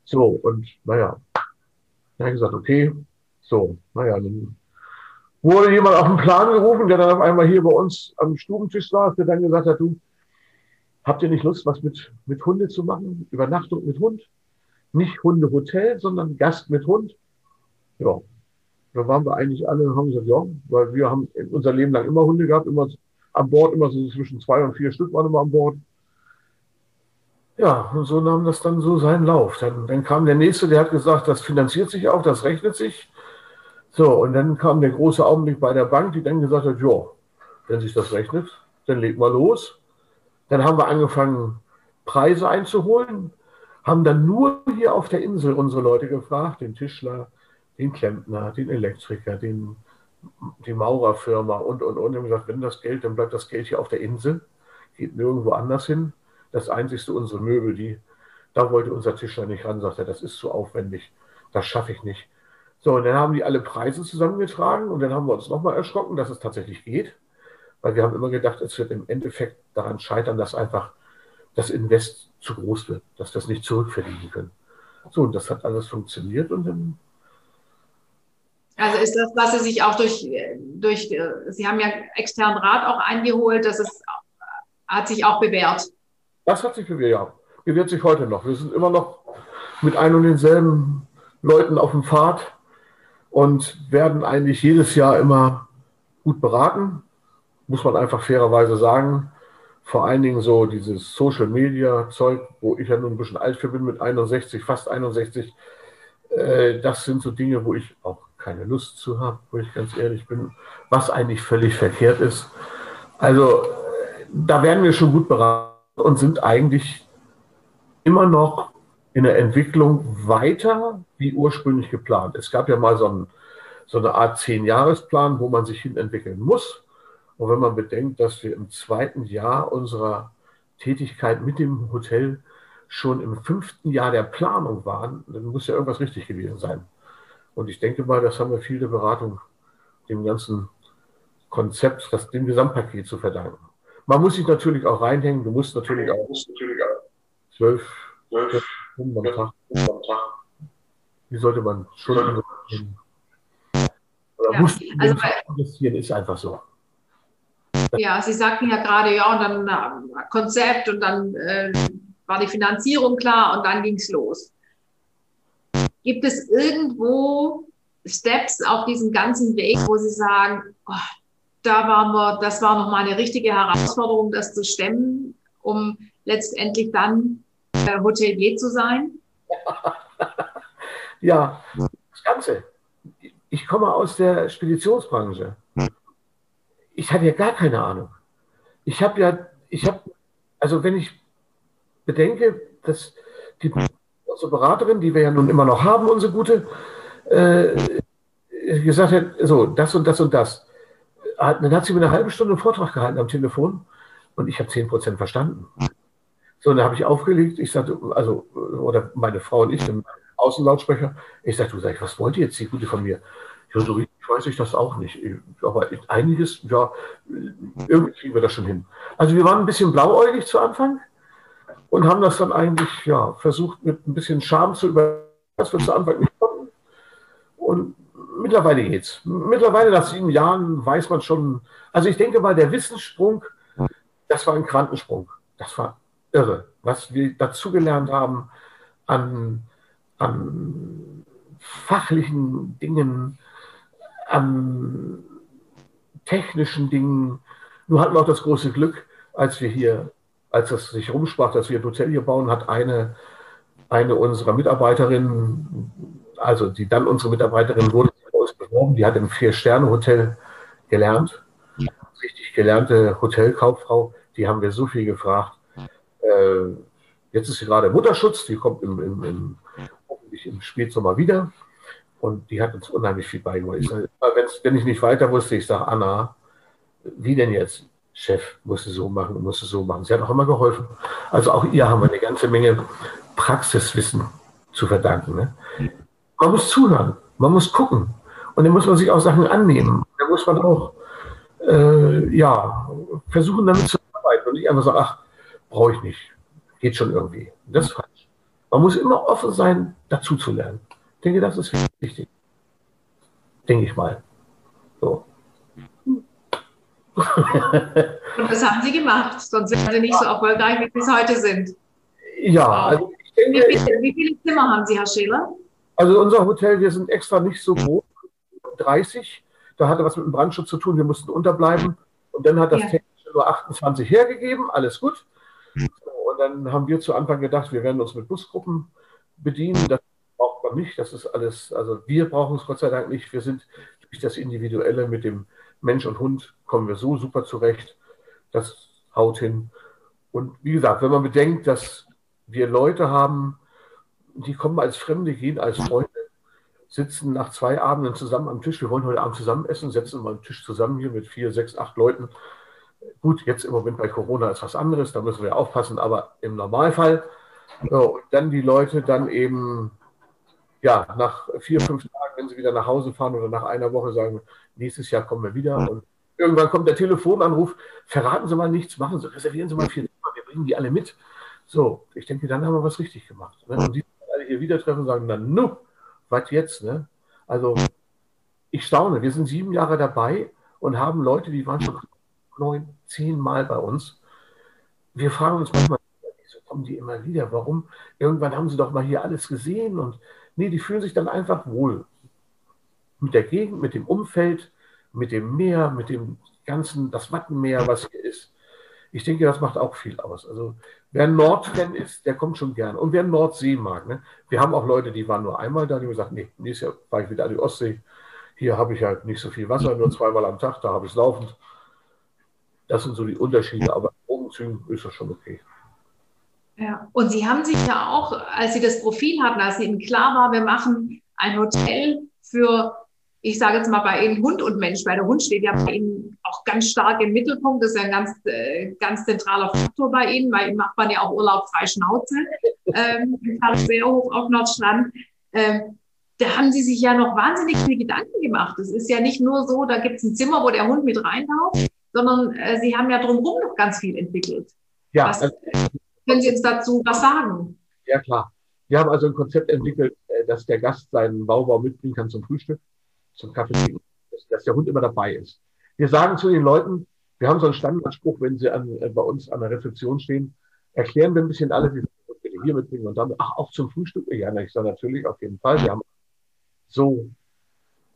So, und naja, dann habe ich gesagt, okay, so, naja, dann wurde jemand auf den Plan gerufen, der dann auf einmal hier bei uns am Stubentisch saß, der dann gesagt hat, du, habt ihr nicht Lust, was mit, mit Hunde zu machen? Übernachtung mit Hund? Nicht Hundehotel, sondern Gast mit Hund? Ja, da waren wir eigentlich alle und haben gesagt, ja, weil wir haben unser Leben lang immer Hunde gehabt, immer an Bord, immer so zwischen zwei und vier Stück waren immer an Bord. Ja, und so nahm das dann so seinen Lauf. Dann, dann kam der nächste, der hat gesagt, das finanziert sich auch, das rechnet sich. So, und dann kam der große Augenblick bei der Bank, die dann gesagt hat, ja, wenn sich das rechnet, dann legt mal los. Dann haben wir angefangen, Preise einzuholen, haben dann nur hier auf der Insel unsere Leute gefragt, den Tischler, den Klempner, den Elektriker, den, die Maurerfirma und, und, und. Und gesagt, wenn das Geld, dann bleibt das Geld hier auf der Insel, geht nirgendwo anders hin. Das einzigste unsere Möbel, die, da wollte unser Tischler nicht ran, sagt er, das ist zu aufwendig, das schaffe ich nicht. So, und dann haben die alle Preise zusammengetragen und dann haben wir uns nochmal erschrocken, dass es tatsächlich geht. Weil wir haben immer gedacht, es wird im Endeffekt daran scheitern, dass einfach das Invest zu groß wird, dass das nicht zurückverdienen können. So, und das hat alles funktioniert und dann. Also ist das, was Sie sich auch durch, durch Sie haben ja externen Rat auch eingeholt, dass es hat sich auch bewährt. Das hat sich bewährt, ja. Bewährt sich heute noch. Wir sind immer noch mit ein und denselben Leuten auf dem Pfad und werden eigentlich jedes Jahr immer gut beraten, muss man einfach fairerweise sagen. Vor allen Dingen so dieses Social Media Zeug, wo ich ja nun ein bisschen alt für bin mit 61, fast 61. Äh, das sind so Dinge, wo ich auch keine Lust zu habe, wo ich ganz ehrlich bin, was eigentlich völlig verkehrt ist. Also da werden wir schon gut beraten und sind eigentlich immer noch in der Entwicklung weiter wie ursprünglich geplant. Es gab ja mal so, ein, so eine Art Zehn-Jahresplan, wo man sich hin entwickeln muss. Und wenn man bedenkt, dass wir im zweiten Jahr unserer Tätigkeit mit dem Hotel schon im fünften Jahr der Planung waren, dann muss ja irgendwas richtig gewesen sein. Und ich denke mal, das haben wir viel der Beratung, dem ganzen Konzept, das, dem Gesamtpaket zu verdanken. Man muss sich natürlich auch reinhängen, du musst natürlich auch zwölf, zwölf Stunden am Tag. Wie sollte man Stunden oder ja, muss also investieren, ist einfach so. Ja, Sie sagten ja gerade, ja, und dann äh, Konzept und dann äh, war die Finanzierung klar und dann ging es los. Gibt es irgendwo Steps auf diesem ganzen Weg, wo Sie sagen, oh, da waren wir, das war nochmal eine richtige Herausforderung, das zu stemmen, um letztendlich dann äh, Hotelier zu sein? (laughs) ja, das Ganze. Ich komme aus der Speditionsbranche. Ich hatte ja gar keine Ahnung. Ich habe ja, ich habe, also wenn ich bedenke, dass die unsere Beraterin, die wir ja nun immer noch haben, unsere gute, äh, gesagt hat, so, das und das und das. Dann hat sie mir eine halbe Stunde einen Vortrag gehalten am Telefon und ich habe 10 Prozent verstanden. So, dann habe ich aufgelegt, ich sagte, also, oder meine Frau und ich im Außenlautsprecher, ich sagte, du sag was wollt ihr jetzt, die Gute von mir? Ja, so richtig weiß ich das auch nicht. Aber einiges, ja, irgendwie kriegen wir das schon hin. Also wir waren ein bisschen blauäugig zu Anfang und haben das dann eigentlich, ja, versucht mit ein bisschen Charme zu über, was wir zu Anfang nicht konnten. Und mittlerweile geht's. Mittlerweile nach sieben Jahren weiß man schon, also ich denke mal, der Wissenssprung, das war ein Quantensprung. Das war irre, was wir dazugelernt haben an, an fachlichen Dingen, an technischen Dingen. Nur hatten wir auch das große Glück, als wir hier, als es sich rumsprach, dass wir ein Hotel hier bauen, hat eine, eine unserer Mitarbeiterinnen, also die dann unsere Mitarbeiterin wurde, beworben, die hat im Vier-Sterne-Hotel gelernt, richtig gelernte Hotelkauffrau, die haben wir so viel gefragt. Äh, jetzt ist sie gerade Mutterschutz, die kommt im, im, im, hoffentlich im Spätsommer wieder. Und die hat uns unheimlich viel beigebracht. wenn ich nicht weiter wusste, ich sage, Anna, wie denn jetzt? Chef, musste so machen, musste so machen. Sie hat auch immer geholfen. Also auch ihr haben wir eine ganze Menge Praxiswissen zu verdanken. Ne? Man muss zuhören, man muss gucken. Und dann muss man sich auch Sachen annehmen. Da muss man auch äh, ja, versuchen, damit zu arbeiten und nicht einfach sagen, ach, brauche ich nicht. Geht schon irgendwie. Das falsch. Man muss immer offen sein, dazu zu lernen. Ich denke, das ist wichtig. Denke ich mal. So. (laughs) Und das haben Sie gemacht, sonst wären Sie nicht so erfolgreich, wie Sie es heute sind. Ja, also ich denke, wie, viele, wie viele Zimmer haben Sie, Herr Scheler? Also unser Hotel, wir sind extra nicht so groß, 30. Da hatte was mit dem Brandschutz zu tun, wir mussten unterbleiben. Und dann hat das ja. Technische nur 28 hergegeben, alles gut. Und dann haben wir zu Anfang gedacht, wir werden uns mit Busgruppen bedienen. Das braucht man nicht. Das ist alles, also wir brauchen es Gott sei Dank nicht. Wir sind durch das Individuelle mit dem Mensch und Hund kommen wir so super zurecht. Das haut hin. Und wie gesagt, wenn man bedenkt, dass wir Leute haben, die kommen als Fremde, gehen als Freunde, sitzen nach zwei Abenden zusammen am Tisch. Wir wollen heute Abend zusammen essen, setzen mal am Tisch zusammen hier mit vier, sechs, acht Leuten. Gut, jetzt im Moment bei Corona ist was anderes, da müssen wir aufpassen, aber im Normalfall. So, dann die Leute dann eben, ja, nach vier, fünf Tagen, wenn sie wieder nach Hause fahren oder nach einer Woche sagen, nächstes Jahr kommen wir wieder. Und irgendwann kommt der Telefonanruf, verraten Sie mal nichts, machen Sie, reservieren Sie mal vier Zimmer, wir bringen die alle mit. So, ich denke, dann haben wir was richtig gemacht. Ne? Und die alle hier wieder treffen und sagen, na nu, was jetzt? Ne? Also ich staune, wir sind sieben Jahre dabei und haben Leute, die waren schon neun, zehn Mal bei uns. Wir fragen uns manchmal, wieso kommen die immer wieder? Warum? Irgendwann haben sie doch mal hier alles gesehen und Nee, die fühlen sich dann einfach wohl. Mit der Gegend, mit dem Umfeld, mit dem Meer, mit dem ganzen, das Wattenmeer, was hier ist. Ich denke, das macht auch viel aus. Also wer Nordfan ist, der kommt schon gern. Und wer Nordsee mag, ne? wir haben auch Leute, die waren nur einmal da, die haben gesagt, nee, nächstes Jahr fahre ich wieder an die Ostsee. Hier habe ich halt nicht so viel Wasser, nur zweimal am Tag, da habe ich es laufend. Das sind so die Unterschiede, aber Umzügen ist das schon okay. Ja, und Sie haben sich ja auch, als Sie das Profil hatten, als Ihnen klar war, wir machen ein Hotel für ich sage jetzt mal bei Ihnen Hund und Mensch, weil der Hund steht ja bei Ihnen auch ganz stark im Mittelpunkt. Das ist ja ein ganz, äh, ganz zentraler Faktor bei Ihnen, weil Ihnen macht man ja auch Urlaub frei Schnauze, (laughs) ähm, sehr hoch auf Nordstrand. Ähm, da haben Sie sich ja noch wahnsinnig viel Gedanken gemacht. Es ist ja nicht nur so, da gibt es ein Zimmer, wo der Hund mit reinlauft, sondern äh, Sie haben ja drumherum noch ganz viel entwickelt. Ja. Was, also, können Sie uns dazu was sagen? Ja, klar. Wir haben also ein Konzept entwickelt, äh, dass der Gast seinen Baubau mitbringen kann zum Frühstück zum Kaffee trinken, dass, der Hund immer dabei ist. Wir sagen zu den Leuten, wir haben so einen Standardspruch, wenn sie an, äh, bei uns an der Rezeption stehen, erklären wir ein bisschen alle, wie wir hier mitbringen und dann, ach, auch zum Frühstück? Ja, ich sage natürlich, auf jeden Fall. Wir haben so,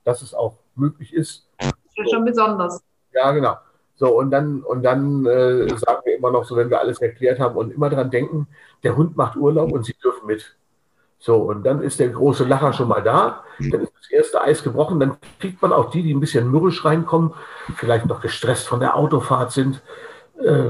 dass es auch möglich ist. Das ist schon besonders. Ja, genau. So, und dann, und dann äh, sagen wir immer noch so, wenn wir alles erklärt haben und immer dran denken, der Hund macht Urlaub und Sie dürfen mit. So, und dann ist der große Lacher schon mal da. Dann ist das erste Eis gebrochen. Dann kriegt man auch die, die ein bisschen mürrisch reinkommen, vielleicht noch gestresst von der Autofahrt sind, äh,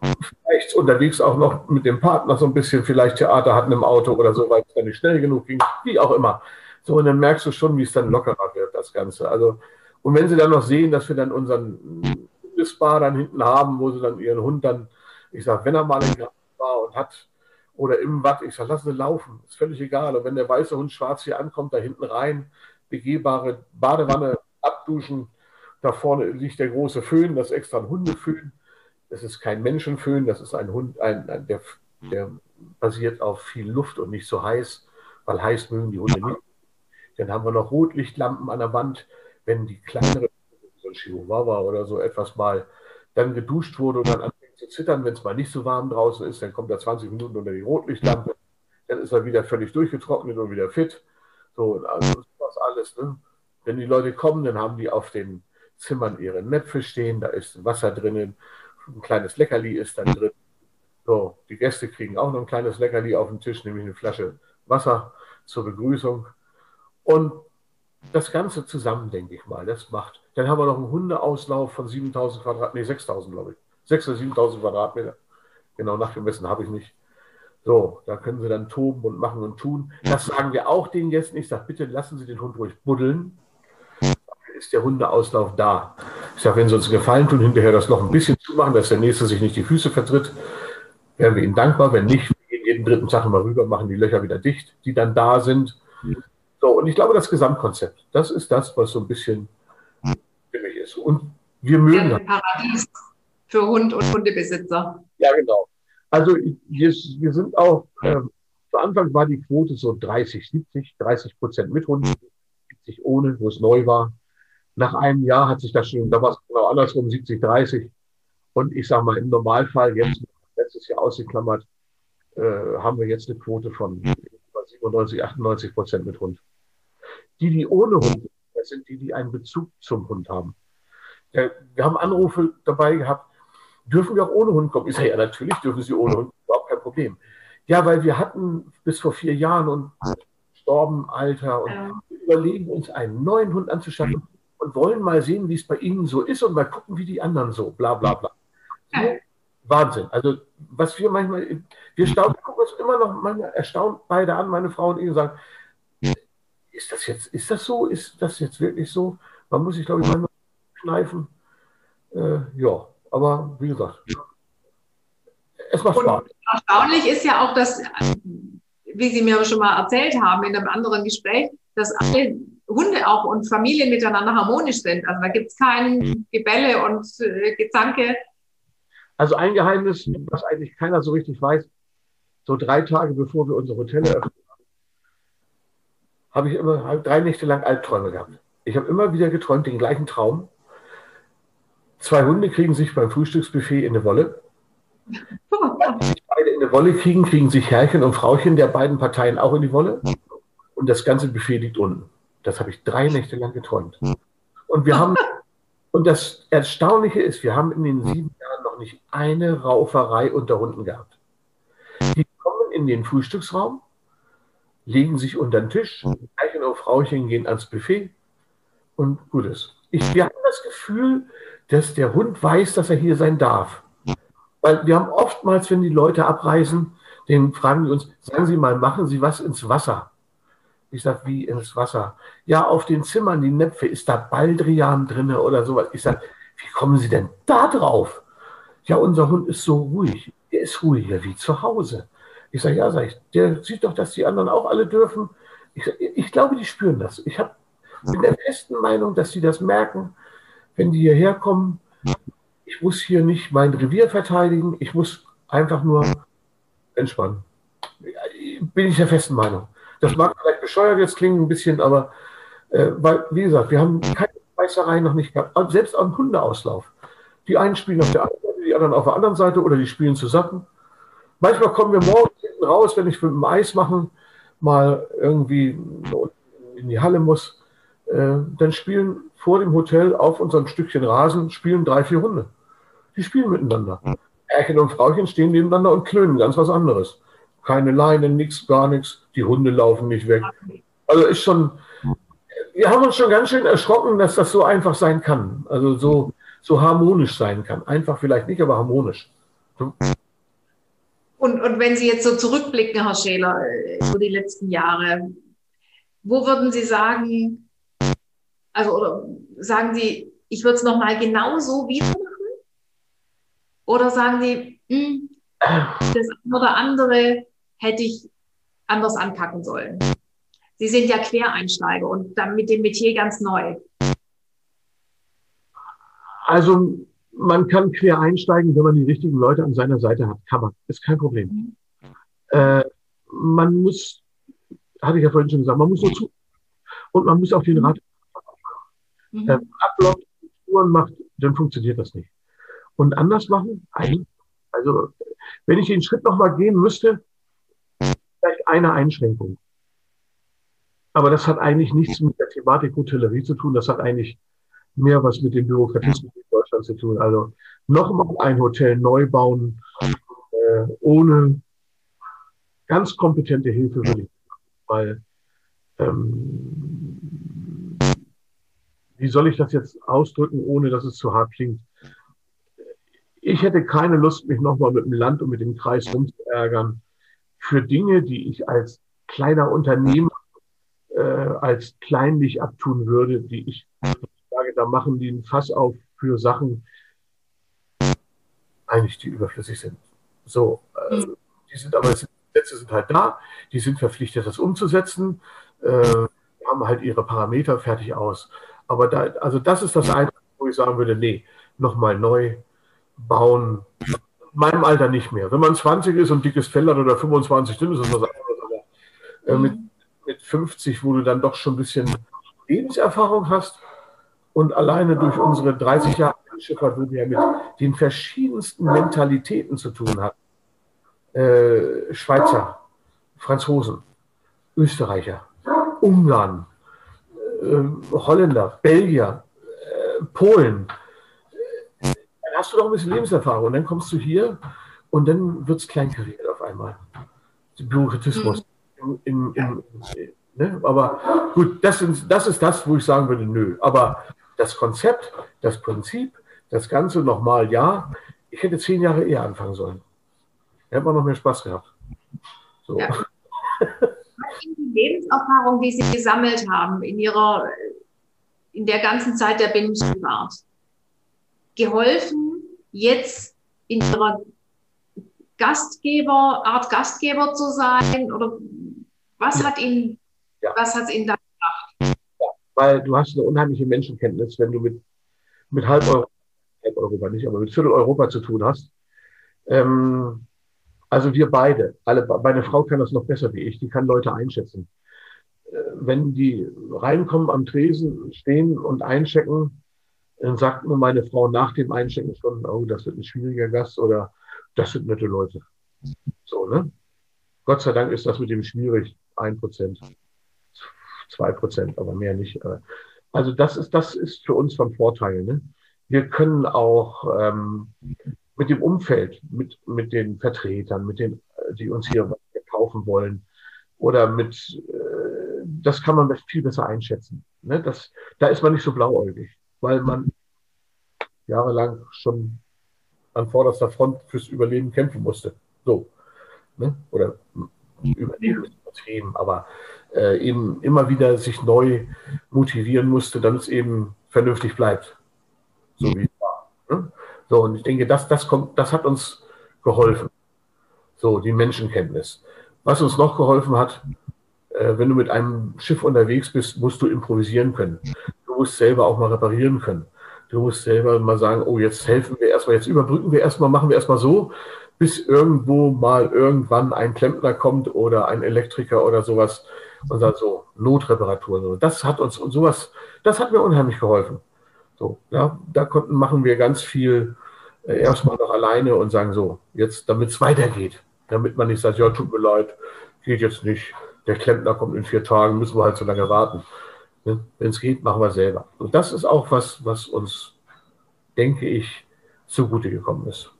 vielleicht unterwegs auch noch mit dem Partner so ein bisschen vielleicht Theater hatten im Auto oder so, weil es dann nicht schnell genug ging, wie auch immer. So, und dann merkst du schon, wie es dann lockerer wird, das Ganze. Also, und wenn sie dann noch sehen, dass wir dann unseren Hundespa dann hinten haben, wo sie dann ihren Hund dann, ich sag, wenn er mal in Garten war und hat oder im Watt. Ich sage, lassen Sie laufen, ist völlig egal. Und wenn der weiße Hund schwarz hier ankommt, da hinten rein, begehbare Badewanne, abduschen. Da vorne liegt der große Föhn, das ist extra ein Hundeföhn. Das ist kein Menschenföhn, das ist ein Hund, ein, ein, der, der basiert auf viel Luft und nicht so heiß, weil heiß mögen die Hunde nicht. Dann haben wir noch Rotlichtlampen an der Wand, wenn die kleinere, ein Chihuahua oder so etwas mal dann geduscht wurde und dann zu zittern, wenn es mal nicht so warm draußen ist, dann kommt er 20 Minuten unter die Rotlichtlampe, dann ist er wieder völlig durchgetrocknet und wieder fit. So, also das alles. Ne? Wenn die Leute kommen, dann haben die auf den Zimmern ihre Näpfe stehen, da ist Wasser drinnen, ein kleines Leckerli ist dann drin. So, die Gäste kriegen auch noch ein kleines Leckerli auf den Tisch, nämlich eine Flasche Wasser zur Begrüßung. Und das Ganze zusammen, denke ich mal, das macht. Dann haben wir noch einen Hundeauslauf von 7000 Quadratmeter, nee, 6000, glaube ich. 6.000 oder 7.000 Quadratmeter. Genau nachgemessen habe ich nicht. So, da können sie dann toben und machen und tun. Das sagen wir auch den Gästen. Ich sage, bitte lassen Sie den Hund ruhig buddeln. Ist der Hundeauslauf da. Ich sage, wenn Sie uns einen Gefallen tun, hinterher das noch ein bisschen zumachen, dass der Nächste sich nicht die Füße vertritt, wären wir Ihnen dankbar. Wenn nicht, wir gehen jeden dritten Tag mal rüber, machen die Löcher wieder dicht, die dann da sind. So, und ich glaube, das Gesamtkonzept, das ist das, was so ein bisschen Und wir mögen ja, Paradies für Hund und Hundebesitzer. Ja, genau. Also wir, wir sind auch, äh, zu Anfang war die Quote so 30, 70, 30 Prozent mit Hund, 70 ohne, wo es neu war. Nach einem Jahr hat sich das schon, da war es genau andersrum, 70, 30. Und ich sage mal, im Normalfall, jetzt letztes Jahr ausgeklammert, äh, haben wir jetzt eine Quote von 97, 98 Prozent mit Hund. Die, die ohne Hund, das sind die, die einen Bezug zum Hund haben. Wir haben Anrufe dabei gehabt, Dürfen wir auch ohne Hund kommen? Ich sage, ja, natürlich dürfen Sie ohne Hund, überhaupt kein Problem. Ja, weil wir hatten bis vor vier Jahren und gestorben, Alter, und ja. überlegen uns einen neuen Hund anzuschaffen und wollen mal sehen, wie es bei Ihnen so ist und mal gucken, wie die anderen so, bla bla bla. So, Wahnsinn. Also, was wir manchmal, wir staunen, gucken uns immer noch manchmal erstaunt beide an, meine Frau und ich, und sagen, ist das jetzt, ist das so? Ist das jetzt wirklich so? Man muss sich, glaube ich, manchmal kneifen. Äh, ja, aber wie gesagt, es macht Spaß. Erstaunlich ist ja auch, dass, wie Sie mir schon mal erzählt haben in einem anderen Gespräch, dass alle Hunde auch und Familien miteinander harmonisch sind. Also da gibt es kein Gebälle und äh, Gezanke. Also ein Geheimnis, was eigentlich keiner so richtig weiß, so drei Tage bevor wir unser Hotel eröffnet haben, habe ich immer drei Nächte lang Albträume gehabt. Ich habe immer wieder geträumt, den gleichen Traum. Zwei Hunde kriegen sich beim Frühstücksbuffet in eine Wolle. Beide in eine Wolle kriegen, kriegen sich Herrchen und Frauchen der beiden Parteien auch in die Wolle. Und und das ganze Buffet liegt unten. Das habe ich drei Nächte lang geträumt. Und wir haben, und das Erstaunliche ist, wir haben in den sieben Jahren noch nicht eine Rauferei unter Hunden gehabt. Die kommen in den Frühstücksraum, legen sich unter den Tisch, Herrchen und Frauchen gehen ans Buffet und gut ist. Ich, wir haben das Gefühl, dass der Hund weiß, dass er hier sein darf. Weil wir haben oftmals, wenn die Leute abreisen, den fragen wir uns, sagen Sie mal, machen Sie was ins Wasser? Ich sage, wie ins Wasser? Ja, auf den Zimmern, die Näpfe, ist da Baldrian drin oder sowas. Ich sage, wie kommen Sie denn da drauf? Ja, unser Hund ist so ruhig. Der ist ruhiger wie zu Hause. Ich sage, ja, sag ich, der sieht doch, dass die anderen auch alle dürfen. Ich, sag, ich glaube, die spüren das. Ich hab, bin der festen Meinung, dass sie das merken, wenn die hierher kommen. Ich muss hier nicht mein Revier verteidigen. Ich muss einfach nur entspannen. Bin ich der festen Meinung. Das mag vielleicht bescheuert jetzt klingen ein bisschen, aber äh, weil, wie gesagt, wir haben keine Beißerei noch nicht gehabt, selbst am Hundeauslauf. Die einen spielen auf der einen Seite, die anderen auf der anderen Seite oder die spielen zusammen. Manchmal kommen wir morgens hinten raus, wenn ich mit dem Eis machen mal irgendwie in die Halle muss. Äh, dann spielen vor dem Hotel auf unserem Stückchen Rasen spielen drei, vier Hunde. Die spielen miteinander. Herrchen und Frauchen stehen nebeneinander und klönen, ganz was anderes keine Leine, nichts, gar nichts. Die Hunde laufen nicht weg. Also ist schon, wir haben uns schon ganz schön erschrocken, dass das so einfach sein kann. Also so, so harmonisch sein kann. Einfach vielleicht nicht, aber harmonisch. Hm? Und, und wenn Sie jetzt so zurückblicken, Herr Scheler, über die letzten Jahre, wo würden Sie sagen, also oder sagen Sie, ich würde es nochmal genau so wieder machen? Oder sagen Sie, mh, hm, das eine oder andere hätte ich anders anpacken sollen. Sie sind ja Quereinsteiger und dann mit dem Metier ganz neu. Also man kann quer einsteigen, wenn man die richtigen Leute an seiner Seite hat. Kann man. Ist kein Problem. Mhm. Äh, man muss, hatte ich ja vorhin schon gesagt, man muss nur zu. Und man muss auch den Rat mhm. äh, ablockt, Touren macht, dann funktioniert das nicht. Und anders machen, also wenn ich den Schritt nochmal gehen müsste, vielleicht eine Einschränkung. Aber das hat eigentlich nichts mit der Thematik Hotellerie zu tun. Das hat eigentlich mehr was mit dem Bürokratismus in Deutschland zu tun. Also nochmal ein Hotel neu bauen, äh, ohne ganz kompetente Hilfe würde ich weil ähm, wie soll ich das jetzt ausdrücken, ohne dass es zu hart klingt? Ich hätte keine Lust, mich nochmal mit dem Land und mit dem Kreis rumzuärgern für Dinge, die ich als kleiner Unternehmer äh, als kleinlich abtun würde, die ich sage, da machen die ein Fass auf für Sachen, eigentlich die überflüssig sind. So, äh, mhm. die sind aber, die Gesetze sind halt da, die sind verpflichtet, das umzusetzen, äh, haben halt ihre Parameter fertig aus. Aber da, also das ist das Einzige, wo ich sagen würde, nee, nochmal neu bauen, meinem Alter nicht mehr. Wenn man 20 ist und dickes Fell hat oder 25, dann ist das was anderes. Aber äh, mit, mit 50, wo du dann doch schon ein bisschen Lebenserfahrung hast und alleine durch unsere 30 Jahre Schifffahrt, wo wir ja mit den verschiedensten Mentalitäten zu tun haben. Äh, Schweizer, Franzosen, Österreicher, Ungarn, äh, Holländer, Belgier, äh, Polen, hast du doch ein bisschen Lebenserfahrung und dann kommst du hier und dann wird es kleinkariert auf einmal. Bürokratismus. Mhm. In, in, in, ne? Aber gut, das, sind, das ist das, wo ich sagen würde, nö. Aber das Konzept, das Prinzip, das Ganze nochmal, ja, ich hätte zehn Jahre eher anfangen sollen. Hätte man noch mehr Spaß gehabt. So. Ja. (laughs) die Lebenserfahrung, die Sie gesammelt haben in Ihrer, in der ganzen Zeit der Binnenschifffahrt, geholfen, jetzt in ihrer Gastgeber, Art Gastgeber zu sein? Oder was hat Ihnen, ja. was hat Ihnen da gebracht? Ja, weil du hast eine unheimliche Menschenkenntnis, wenn du mit, mit halb Europa, halb Europa nicht, aber mit Viertel Europa zu tun hast. Ähm, also wir beide, alle, meine Frau kann das noch besser wie ich, die kann Leute einschätzen. Äh, wenn die reinkommen am Tresen, stehen und einchecken, dann sagt mir meine Frau nach dem Einschenken schon, oh, das wird ein schwieriger Gast oder das sind nette Leute. So, ne? Gott sei Dank ist das mit dem schwierig, ein Prozent. zwei Prozent, aber mehr nicht. Also das ist, das ist für uns von Vorteil. Ne? Wir können auch ähm, mit dem Umfeld, mit, mit den Vertretern, mit den, die uns hier kaufen wollen, oder mit, äh, das kann man viel besser einschätzen. Ne? Das, da ist man nicht so blauäugig, weil man jahrelang schon an vorderster Front fürs Überleben kämpfen musste. So. Ne? Oder Überleben ist übertrieben, aber äh, eben immer wieder sich neu motivieren musste, damit es eben vernünftig bleibt. So wie war. Ne? So, und ich denke, das, das kommt, das hat uns geholfen. So, die Menschenkenntnis. Was uns noch geholfen hat, äh, wenn du mit einem Schiff unterwegs bist, musst du improvisieren können. Du musst selber auch mal reparieren können. Du musst selber mal sagen, oh, jetzt helfen wir erstmal, jetzt überbrücken wir erstmal, machen wir erstmal so, bis irgendwo mal irgendwann ein Klempner kommt oder ein Elektriker oder sowas und sagt so, Notreparatur. So. Das hat uns und sowas, das hat mir unheimlich geholfen. So, ja, da konnten, machen wir ganz viel äh, erstmal noch alleine und sagen so, jetzt, damit es weitergeht damit man nicht sagt, ja, tut mir leid, geht jetzt nicht, der Klempner kommt in vier Tagen, müssen wir halt so lange warten. Ne? Wenn es geht, machen wir selber. Und das ist auch was, was uns, denke ich, zugute gekommen ist.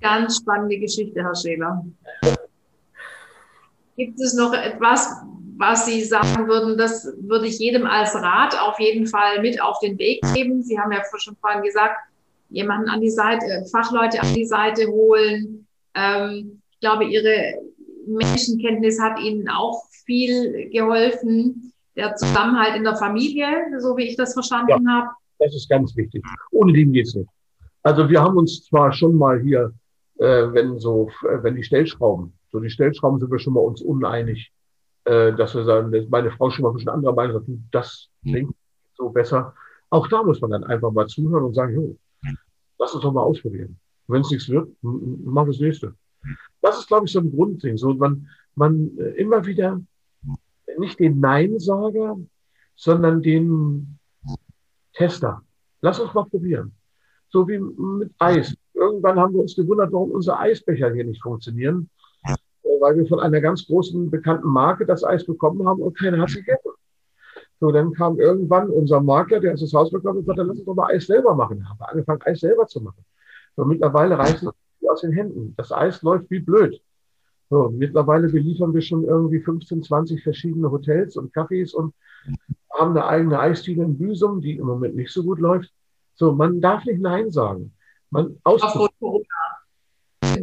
Ganz spannende Geschichte, Herr Scheler. Gibt es noch etwas, was Sie sagen würden, das würde ich jedem als Rat auf jeden Fall mit auf den Weg geben? Sie haben ja schon vorhin gesagt, jemanden an die Seite, äh, Fachleute an die Seite holen. Ähm, ich glaube, Ihre Menschenkenntnis hat Ihnen auch viel geholfen. Der Zusammenhalt in der Familie, so wie ich das verstanden ja, habe. Das ist ganz wichtig. Ohne den geht es nicht. Also wir haben uns zwar schon mal hier, äh, wenn so, äh, wenn die Stellschrauben, so die Stellschrauben sind wir schon mal uns uneinig, äh, dass wir sagen, dass meine Frau schon mal ein bisschen anderer Meinung sagt, das klingt so besser. Auch da muss man dann einfach mal zuhören und sagen, jo, lass uns doch mal ausprobieren. Wenn es nichts wird, machen wir das nächste. Das ist, glaube ich, so ein Grundding. So, man, man äh, immer wieder nicht den Nein-Sager, sondern den Tester. Lass uns mal probieren. So wie mit Eis. Irgendwann haben wir uns gewundert, warum unsere Eisbecher hier nicht funktionieren, weil wir von einer ganz großen bekannten Marke das Eis bekommen haben und keiner hat es gegessen. So, dann kam irgendwann unser Makler, der uns das Haus bekommen und sagte, lass uns doch mal Eis selber machen. Da haben wir angefangen, Eis selber zu machen. So, mittlerweile reißen es aus den Händen. Das Eis läuft wie blöd. So, mittlerweile beliefern wir schon irgendwie 15, 20 verschiedene Hotels und Cafés und haben eine eigene Eisdiele in Büsum, die im Moment nicht so gut läuft. So, man darf nicht Nein sagen. Man Aufgrund Corona.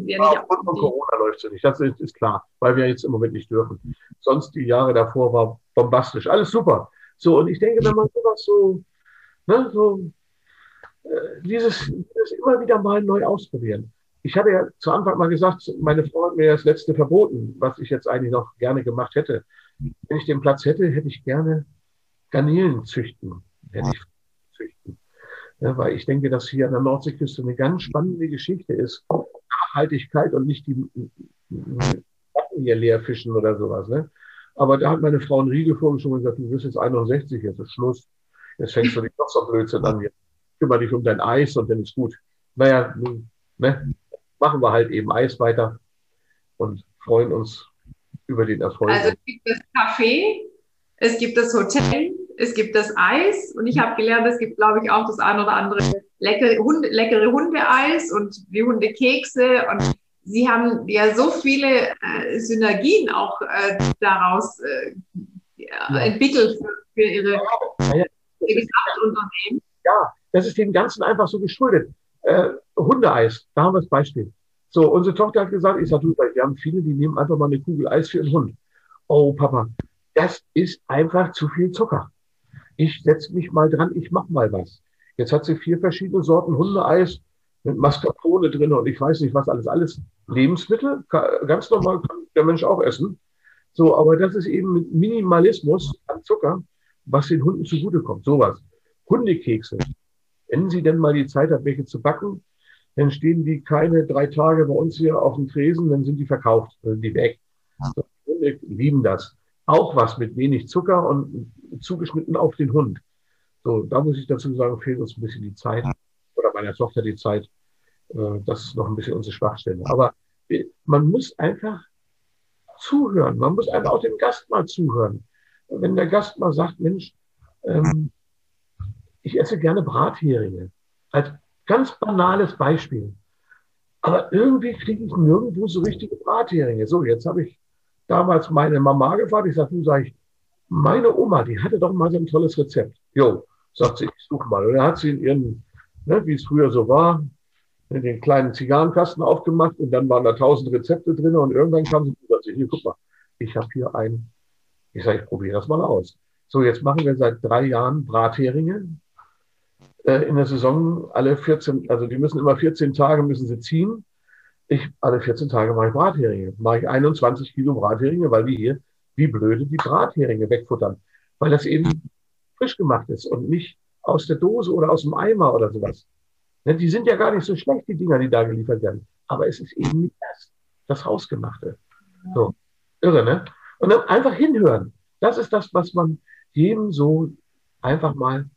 Ja, aufgrund von Corona läuft es nicht. Das ist, ist, klar, weil wir jetzt im Moment nicht dürfen. Sonst die Jahre davor war bombastisch. Alles super. So, und ich denke, wenn man sowas so, ne, so, äh, dieses, dieses immer wieder mal neu ausprobieren. Ich hatte ja zu Anfang mal gesagt, meine Frau hat mir das letzte verboten, was ich jetzt eigentlich noch gerne gemacht hätte. Wenn ich den Platz hätte, hätte ich gerne Garnelen züchten. Hätte ich züchten. Ja, weil ich denke, dass hier an der Nordseeküste eine ganz spannende Geschichte ist. Nachhaltigkeit und nicht die Backen hier leer fischen oder sowas. Ne? Aber da hat meine Frau einen Riegel vorgeschoben und gesagt, du wirst jetzt 61, jetzt ist Schluss. Jetzt fängst du dich noch so Blödsinn an. Jetzt kümmere dich um dein Eis und dann ist gut. Naja, ne, machen wir halt eben Eis weiter und freuen uns über den Erfolg. Also es gibt das Café, es gibt das Hotel, es gibt das Eis und ich habe gelernt, es gibt, glaube ich, auch das ein oder andere leckere, Hunde, leckere Hundeeis und die Hundekekse und Sie haben ja so viele äh, Synergien auch äh, daraus äh, ja. entwickelt für, für Ihre, ja, ja. Ihr Gesamtunternehmen. Ja, das ist dem Ganzen einfach so geschuldet. Äh, Hundeeis, da haben wir das Beispiel. So, unsere Tochter hat gesagt, ich sage, du, wir haben viele, die nehmen einfach mal eine Kugel Eis für ihren Hund. Oh, Papa, das ist einfach zu viel Zucker. Ich setze mich mal dran, ich mache mal was. Jetzt hat sie vier verschiedene Sorten Hundeeis mit Mascarpone drin und ich weiß nicht was alles, alles Lebensmittel, ganz normal kann der Mensch auch essen. So, aber das ist eben mit Minimalismus an Zucker, was den Hunden zugutekommt. Sowas. Hundekekse. Wenn Sie denn mal die Zeit haben, welche zu backen, dann stehen die keine drei Tage bei uns hier auf dem Tresen, dann sind die verkauft, dann sind die weg. So, Hunde lieben das. Auch was mit wenig Zucker und zugeschnitten auf den Hund. So, da muss ich dazu sagen, fehlt uns ein bisschen die Zeit oder meiner Tochter die Zeit. Äh, das ist noch ein bisschen unsere Schwachstelle. Aber man muss einfach zuhören. Man muss einfach auch dem Gast mal zuhören. Wenn der Gast mal sagt, Mensch, ähm, ich esse gerne Bratheringe. Als ganz banales Beispiel. Aber irgendwie kriege ich nirgendwo so richtige Bratheringe. So, jetzt habe ich damals meine Mama gefragt. Ich sage, du sag ich, meine Oma, die hatte doch mal so ein tolles Rezept. Jo, sagt sie, ich suche mal. Und dann hat sie in ihren, ne, wie es früher so war, in den kleinen Zigarrenkasten aufgemacht und dann waren da tausend Rezepte drin und irgendwann kam sie und sagte, hier, guck mal, ich habe hier ein, ich sage, ich probiere das mal aus. So, jetzt machen wir seit drei Jahren Bratheringe. Äh, in der Saison alle 14, also die müssen immer 14 Tage müssen sie ziehen. Ich, alle 14 Tage mache ich Bratheringe. Mache ich 21 Kilo Bratheringe, weil wir hier wie blöde die Bratheringe wegfuttern. Weil das eben frisch gemacht ist und nicht aus der Dose oder aus dem Eimer oder sowas. Ne, die sind ja gar nicht so schlecht, die Dinger, die da geliefert werden. Aber es ist eben nicht das, das Hausgemachte. So, irre, ne? Und dann einfach hinhören. Das ist das, was man jedem so einfach mal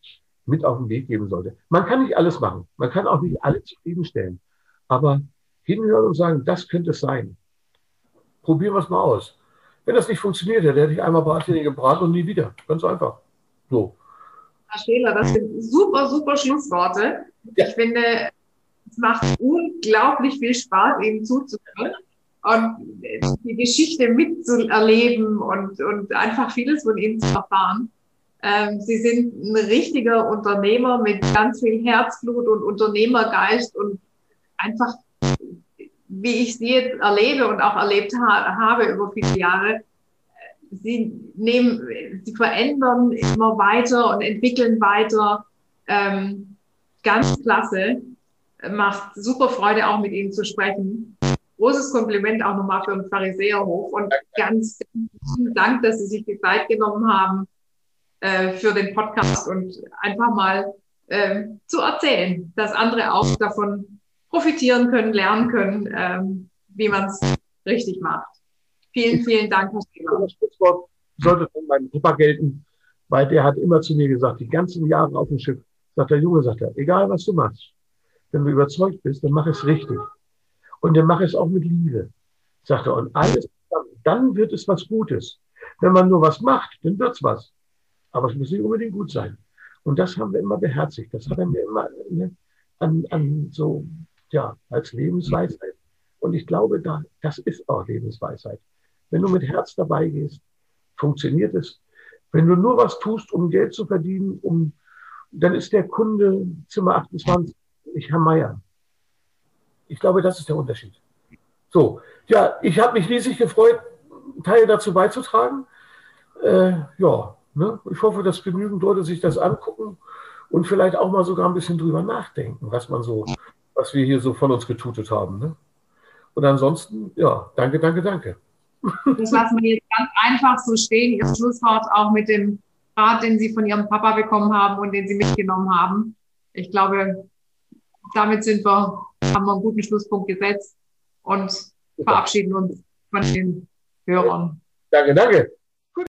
mit auf den Weg geben sollte. Man kann nicht alles machen. Man kann auch nicht alle zufriedenstellen. Aber hinhören und sagen, das könnte es sein. Probieren wir es mal aus. Wenn das nicht funktioniert, dann hätte ich einmal Brathähnchen gebraten und nie wieder. Ganz einfach. So. Herr Scheler, das sind super, super Schlussworte. Ja. Ich finde, es macht unglaublich viel Spaß, Ihnen zuzuhören und die Geschichte mitzuerleben und, und einfach vieles von Ihnen zu erfahren. Ähm, Sie sind ein richtiger Unternehmer mit ganz viel Herzblut und Unternehmergeist und einfach, wie ich Sie jetzt erlebe und auch erlebt ha habe über viele Jahre, Sie nehmen, Sie verändern immer weiter und entwickeln weiter. Ähm, ganz klasse. Macht super Freude, auch mit Ihnen zu sprechen. Großes Kompliment auch nochmal für den Pharisäerhof und ganz vielen Dank, dass Sie sich die Zeit genommen haben äh, für den Podcast und einfach mal äh, zu erzählen, dass andere auch davon profitieren können, lernen können, ähm, wie man es richtig macht. Vielen, vielen Dank, Herr Schäfer. Das Sprichwort sollte von meinem Papa gelten, weil der hat immer zu mir gesagt, die ganzen Jahre auf dem Schiff, sagt der Junge, sagt er, egal was du machst, wenn du überzeugt bist, dann mach es richtig. Und dann mach es auch mit Liebe. Sagt er, und alles, dann wird es was Gutes. Wenn man nur was macht, dann wird's was. Aber es muss nicht unbedingt gut sein. Und das haben wir immer beherzigt. Das hat er mir immer ne, an, an so, ja, als Lebensweisheit. Und ich glaube, da, das ist auch Lebensweisheit. Wenn du mit Herz dabei gehst, funktioniert es. Wenn du nur was tust, um Geld zu verdienen, um dann ist der Kunde Zimmer 28 nicht Herr Meier. Ich glaube, das ist der Unterschied. So, ja, ich habe mich riesig gefreut, Teil dazu beizutragen. Äh, ja, ne? ich hoffe, dass genügend Leute sich das angucken und vielleicht auch mal sogar ein bisschen drüber nachdenken, was man so, was wir hier so von uns getutet haben. Ne? Und ansonsten, ja, danke, danke, danke. Das lassen wir jetzt ganz einfach so stehen. Ihr Schlusswort auch mit dem Rat, den Sie von Ihrem Papa bekommen haben und den Sie mitgenommen haben. Ich glaube, damit sind wir, haben wir einen guten Schlusspunkt gesetzt und verabschieden uns von den Hörern. Danke, danke.